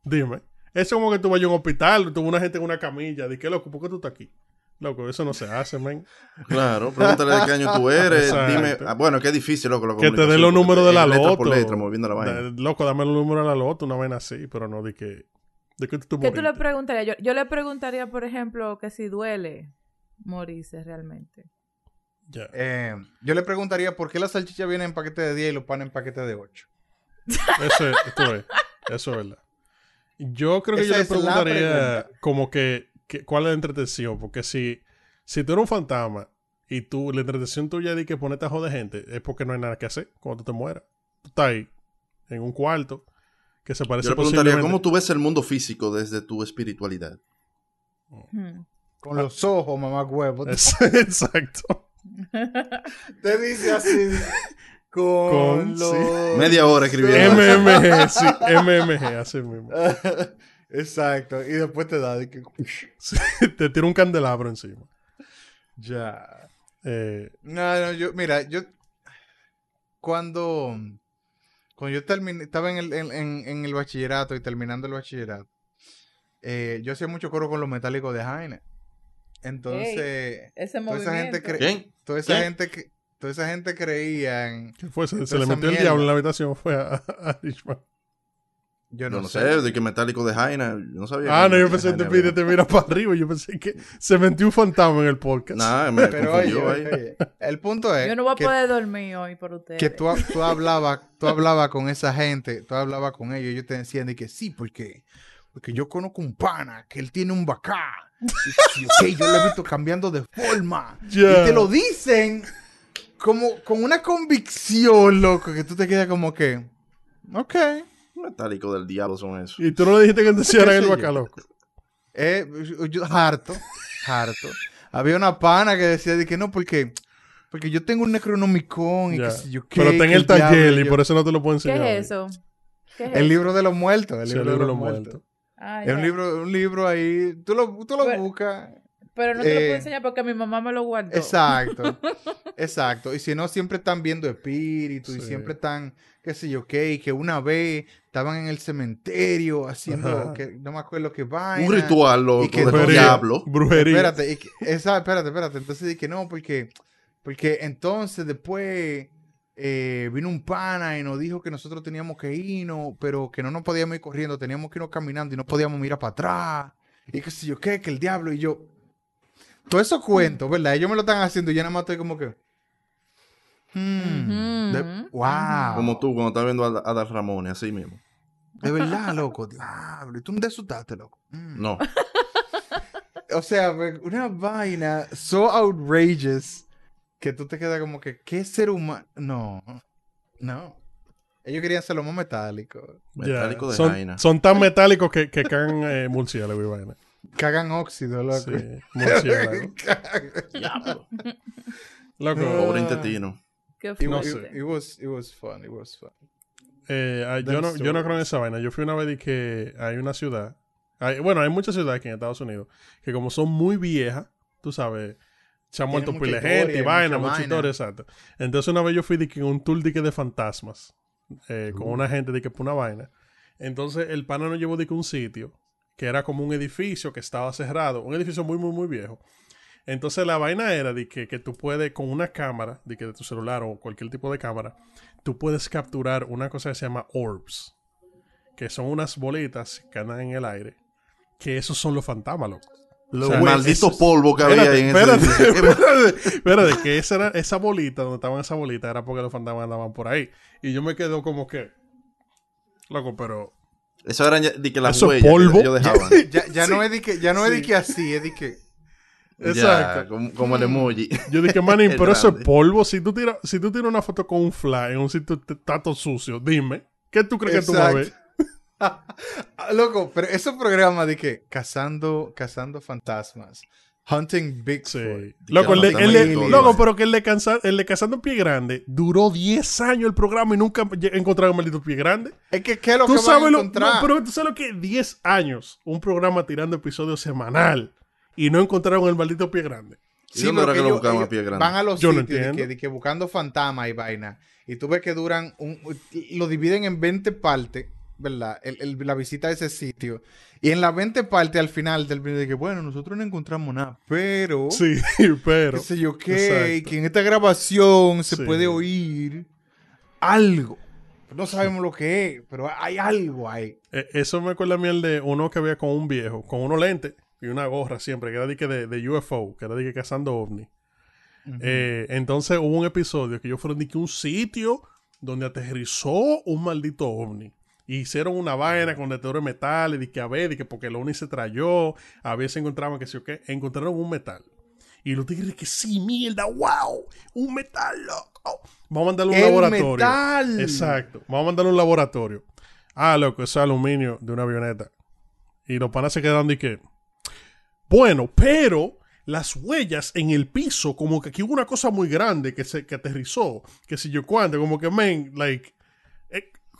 Dime. Eso es como que tú vayas a un hospital, tuvo una gente en una camilla, de que, loco, ¿por qué tú estás aquí? Loco, eso no se hace, men. Claro, pregúntale de qué año tú eres. Dime. ah, bueno, qué difícil, loco. La Que te den los números de la letra loto. por letra, moviendo la vaina. Da- loco, dame los números de la loto, una vaina así, pero no de que. ¿De qué tú ¿Qué tú le preguntarías? Yo, yo le preguntaría, por ejemplo, que si duele morirse realmente. Eh, yo le preguntaría por qué la salchicha viene en paquete de 10 y los panes en paquete de 8. Eso es, esto es, eso es verdad. Yo creo que Esa yo le preguntaría pregunta. como que, que- cuál es la entretención, porque si, si tú eres un fantasma y tú, la entretención tuya de que ponerte a joder gente, es porque no hay nada que hacer cuando tú te mueras. Tú estás ahí, en un cuarto, que se parece Yo le preguntaría, posiblemente- ¿cómo tú ves el mundo físico desde tu espiritualididad? Hmm. Con los ojos, mamá huevo. Es- Exacto. Te dice así. Con, Con- los... sí. Media hora escribiendo. MMG, sí, MMG, así mismo. Exacto. Y después te da de que... Sí, te tira un candelabro encima. Ya. Eh, No, no, yo, mira, yo cuando, cuando yo terminé, estaba en el, en, el bachillerato y terminando el bachillerato, eh, yo hacía mucho coro con los metálicos de Jaime. Entonces, Ese toda esa gente ¿Quién? toda esa gente que, toda esa gente creía en, ¿Qué fue? Se, le metió el diablo en la habitación. Fue a, a Richman. yo Yo no, no sé, sé, de qué metálico de Jaina. Yo no sabía. Ah, que- no, yo que pensé que te había- te mira para arriba. Yo pensé que se metió un fantasma en el podcast. Nah, me pero oye, ahí. oye, oye, el punto es Yo no voy a que, poder dormir hoy por ustedes. que tú, tú hablabas, tú hablabas con esa gente, tú hablabas con ellos, ellos te decían de que sí, porque, porque yo conozco un pana, que él tiene un bacá. Y, yo lo he visto cambiando de forma. Y te lo dicen como con una convicción, loco, que tú te quedas como que, ok. Metálico del diablo son esos. Y tú no le dijiste que te hicieran el bacaloco. Eh, yo, harto, harto. Había una pana que decía de que no, porque, porque yo tengo un Necronomicon y que sé yo qué, Pero está en el taller y yo- por eso no te lo puedo ¿Qué enseñar. es eso? ¿Qué es El eso? libro de los muertos. El Sí, libro, el libro de los muertos. muerto. Ah, Es un libro, un libro ahí. Tú lo, tú lo buscas. Pero no te lo puedo eh, enseñar porque mi mamá me lo guardó. Exacto. Exacto. Y si no, siempre están viendo espíritus y siempre están, qué sé yo, qué, que una vez estaban en el cementerio haciendo, que no me acuerdo qué vaina. Un ritual, loco, Y que diablo. Brujería. Espérate, y que- esa- espérate, espérate. Entonces dije, no, porque, Porque entonces después eh, vino un pana y nos dijo que nosotros teníamos que irnos, pero que no nos podíamos ir corriendo, teníamos que irnos caminando y no podíamos mirar para atrás. Y qué sé yo qué, que el diablo y yo. Todo eso cuento, ¿verdad? Ellos me lo están haciendo y yo nada más estoy como que. hmm, de- wow. Como tú cuando estás viendo a, a Dar Ramón, así mismo. De verdad, loco. Diablo. Y tú me asustaste, loco. Mm. No. O sea, una vaina so outrageous que tú te quedas como que, ¿qué ser humano? No, no. Ellos querían ser lo más metálico. Metálico de son, Jaina. son tan metálicos que, que cagan eh, murciélago y vaina. Cagan óxido, loco. Sí, murciélago. Diablo. Loco, Pobre Ah. intestino. Qué No sé. it- was, it was fun, it was fun. eh, yo, no, yo no creo en esa vaina. Yo fui una vez y que hay una ciudad. hay- bueno, hay muchas ciudades aquí en Estados Unidos que como son muy viejas, tú sabes, se han muerto historia, gente y vaina, mucha historia, exacto. Entonces una vez yo fui de que en un tour de, que de fantasmas eh, Uh. con una gente de que por una vaina. Entonces el pana nos llevó de que un sitio que era como un edificio que estaba cerrado, un edificio muy, muy, muy viejo. Entonces la vaina era de que, que tú puedes, con una cámara, de que de tu celular o cualquier tipo de cámara, tú puedes capturar una cosa que se llama orbs, que son unas bolitas que andan en el aire, que esos son los fantasmas, loco. Los O sea, malditos eso- polvos que había ahí en ese espérate, edificio. ¿Qué más? espérate, espérate, que esa, era, esa bolita, donde estaban esas bolitas, era porque los fantasmas andaban por ahí. Y yo me quedo como que, loco, pero Eso eran ya- de que las huellas polvo. que ellos dejaban. Ya, ya no es de que, ya no es de que así, es de que. Ya, Exacto. como, como el emoji. Yo dije, manín, Es pero eso es polvo. Si tú tiras si tú tiras una foto con un fly en un sitio todo sucio, dime, ¿qué tú crees que tú vas a ver? Loco, pero esos programas de que cazando, cazando fantasmas, hunting Bigfoot. Sí. Loco, el de- no el de- loco, pero que el de, cansa- el de Cazando Pie Grande duró 10 años el programa y nunca encontraron maldito pie grande. Es que, ¿qué es lo Tú que van a sabes lo, encontrar? no, pero tú sabes lo que es 10 años, un programa tirando episodios semanal y no encontraron el maldito pie grande. ¿Y dónde pero era que lo ellos- buscaban a pie grande? Van a los Yo no sitios de entiendo. que, de que buscando fantasmas y vaina. Y tú ves que duran, un, lo dividen en 20 partes, ¿verdad? El- el- la visita a ese sitio. Y en las 20 partes al final del video de que, bueno, nosotros no encontramos nada, pero... Sí, pero. qué sé yo qué, Exacto. que en esta grabación se Sí. puede oír algo. No sabemos lo que es, pero hay algo ahí. Eh, Eso me acuerda a mí el de uno que había con un viejo, con unos lentes y una gorra siempre, que era de, de, de UFO, que era de que cazando ovni. Eh, entonces hubo un episodio que ellos fueron de que un sitio donde aterrizó un maldito ovni. Y hicieron una vaina con detectores de metal y de que a ver, de que porque el ovni se trayó, a veces encontraban que sí o qué, encontraron un metal. Y los tigres que sí, mierda, wow, un metal, loco. Vamos a mandarle un ¡El laboratorio. metal! Exacto. Vamos a mandarle un laboratorio. Ah, loco, es aluminio de una avioneta. Y los panas se quedan de que. Bueno, pero las huellas en el piso, como que aquí hubo una cosa muy grande que se que aterrizó, que si yo cuánto, como que, man, like.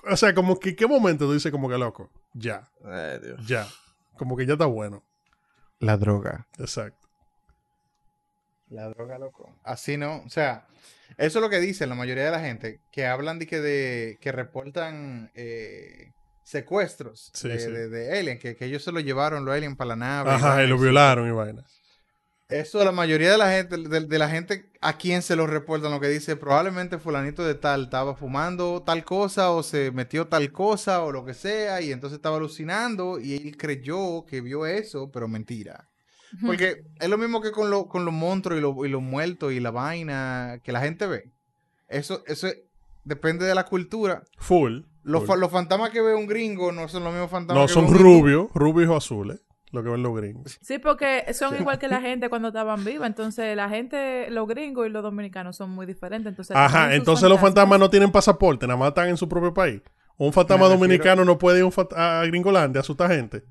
O sea, como que, ¿qué momento tú dices, como que loco? Ya, Ay, Dios. ya. Como que ya está bueno. La droga. Exacto. La droga, loco. Así no, o sea, eso es lo que dicen la mayoría de la gente, que hablan de que, de, que reportan eh, secuestros Sí, de, sí. de- de alien, que, que ellos se lo llevaron los aliens para la nave. Ajá, y lo violaron y vaina. Eso la mayoría de la gente, de, de la gente a quien se lo reportan, lo que dice, probablemente fulanito de tal estaba fumando tal cosa o se metió tal cosa o lo que sea y entonces estaba alucinando y él creyó que vio eso, pero mentira. Porque es lo mismo que con, lo- con los monstruos y, lo- y los muertos y la vaina que la gente ve. Eso, eso es- depende de la cultura. Full. Los, full. fa- los fantasmas que ve un gringo no son los mismos fantasmas No, que son rubios, rubios o azules, lo que ven los gringos. Sí, porque son igual que la gente cuando estaban vivas. Entonces, la gente, los gringos y los dominicanos son muy diferentes. Entonces, Ajá, entonces los fantasmas no tienen pasaporte, nada más están en su propio país. Un fantasma dominicano no puede ir a a Gringolandia a asustar gente.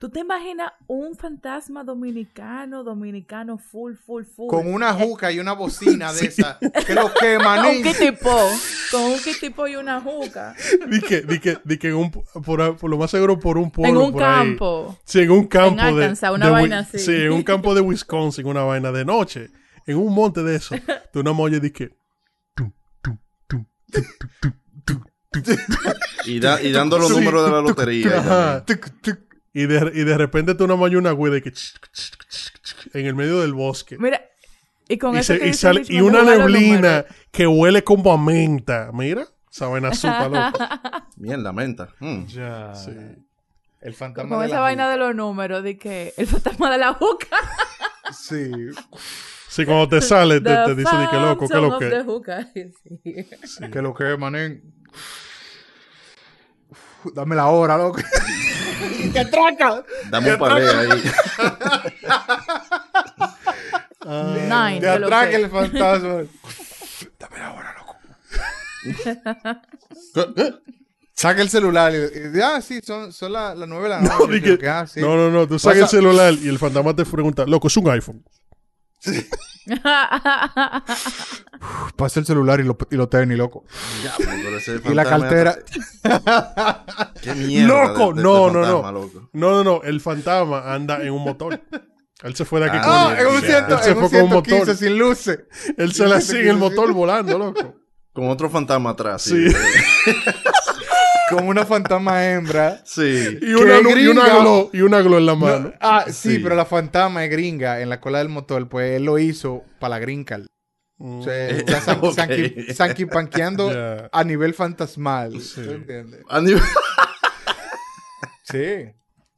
¿Tú te imaginas un fantasma dominicano, dominicano full, full, full? Con una juca y una bocina de esa. Que lo Con queman. un kitipo. Con un kitipo y una juca. Di que, di que, di que en un, por, por lo más seguro por un pueblo. en un por ahí. campo. Sí, en un campo En de. Arkansas, una de vaina Wi- así. Sí, en un campo de Wisconsin, una vaina de noche. En un monte de eso. Tú no oyes di que. tum, tum, tum, tum, tum, tum, tum, tum. Y, da- y dando los Sí. números de la lotería. Ajá. Y de, y de repente tú no oyes una güey de que. ch- ch- ch- ch- en el medio del bosque. Mira, Y con y, eso se- que y dice sale- y una neblina que huele como a menta. Mira, esa vaina supa, loco. Bien, la menta. Mm. Ya. Sí. El fantasma Con de esa la vaina juca. de los números, de que el fantasma de la juca. Sí. Sí, cuando te sale, te, te dice, di que loco, ¿qué es Phantom lo que? hookah. Sí. Que lo que es, manín. Dame la hora, loco. ¡Te atraca! Dame un palé ahí. Nine, Te atraca que- el fantasma. Dame la hora, loco. Saca el celular y, ah, sí, son, son las nueve de la noche. No, que- ah, sí. no, no, no, tú sacas el celular y el fantasma te pregunta, loco, es un iPhone. Pasa el celular y lo, y lo tenis, loco. Ya, ese Y la cartera. Qué mierda. Loco, de- de- no, de no, fantasma, no. loco. No, no, no, el fantasma anda en un motor. Él se fue de aquí Ah, con un ciento, Él se fue con un 115 motor. sin luces. Él se la sigue en el motor volando, loco. Con otro fantasma atrás. Sí. Sí. Como una fantasma hembra. Sí. Y una, ¡Qué glo- y una gringa! glow, y una glow en la No, mano. ah, sí, Sí. pero la fantasma es gringa en la cola del motor, pues él lo hizo para la green card. O sea, Mm, ya san- Ok. sanqui- sanquipanqueando Ya. a nivel fantasmal. Sí. ¿Tú entiendes? A nivel, Sí.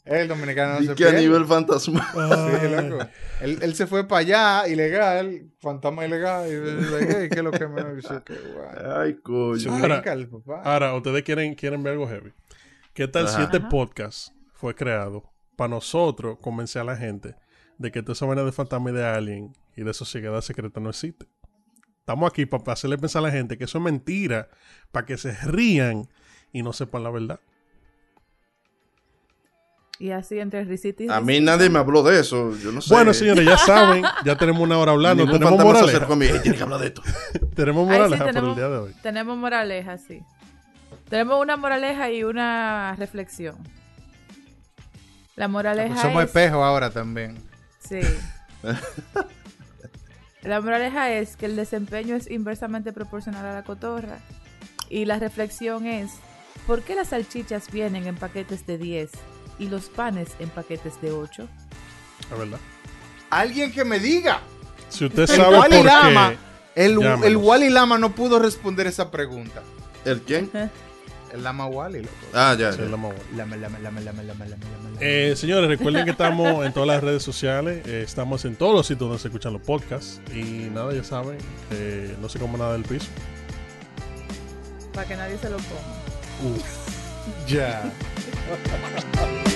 El dominicano no se que a nivel fantasma. Sí, loco. Él, él se fue para allá, ilegal, fantasma ilegal. Y like, "Hey, ¿qué es lo que me dice? Que guay. Ay, coño. Ahora- ustedes quieren, quieren ver algo heavy. ¿Qué tal si Ajá. este Ajá. podcast fue creado para nosotros convencer a la gente de que toda esa vaina de fantasma y de alien y de sociedad secreta no existe? Estamos aquí para hacerle pensar a la gente que eso es mentira, para que se rían y no sepan la verdad. Y así entre risita y A mí nadie me habló de eso. Yo no sé. Bueno, señores, ya saben, ya tenemos una hora hablando. Ningún Tenemos moraleja. acercó a mí. "Ey, Tienes que hablar de esto. Tenemos Ahí sí moraleja por el día de hoy. tenemos moraleja, sí. Tenemos una moraleja y una reflexión. La moraleja somos es... espejos ahora también. Sí. La moraleja es que el desempeño es inversamente proporcional a la cotorra. Y la reflexión es, ¿por qué las salchichas vienen en paquetes de 10 y los panes en paquetes de 8? La verdad. Alguien que me diga. Si usted El sabe Wally por Lama, qué, el, el Wally Lama no pudo responder esa pregunta. ¿El quién? El Lama Wally, loco. Ah, ya. Sí, ya. la más buena. Lama, lama, lama, lama, lama, lama, lama. Eh, señores, recuerden que estamos en todas las redes sociales, eh, estamos en todos los sitios donde se escuchan los podcasts y nada, ya saben, que no se come nada del piso. Para que nadie se lo coma. Ya.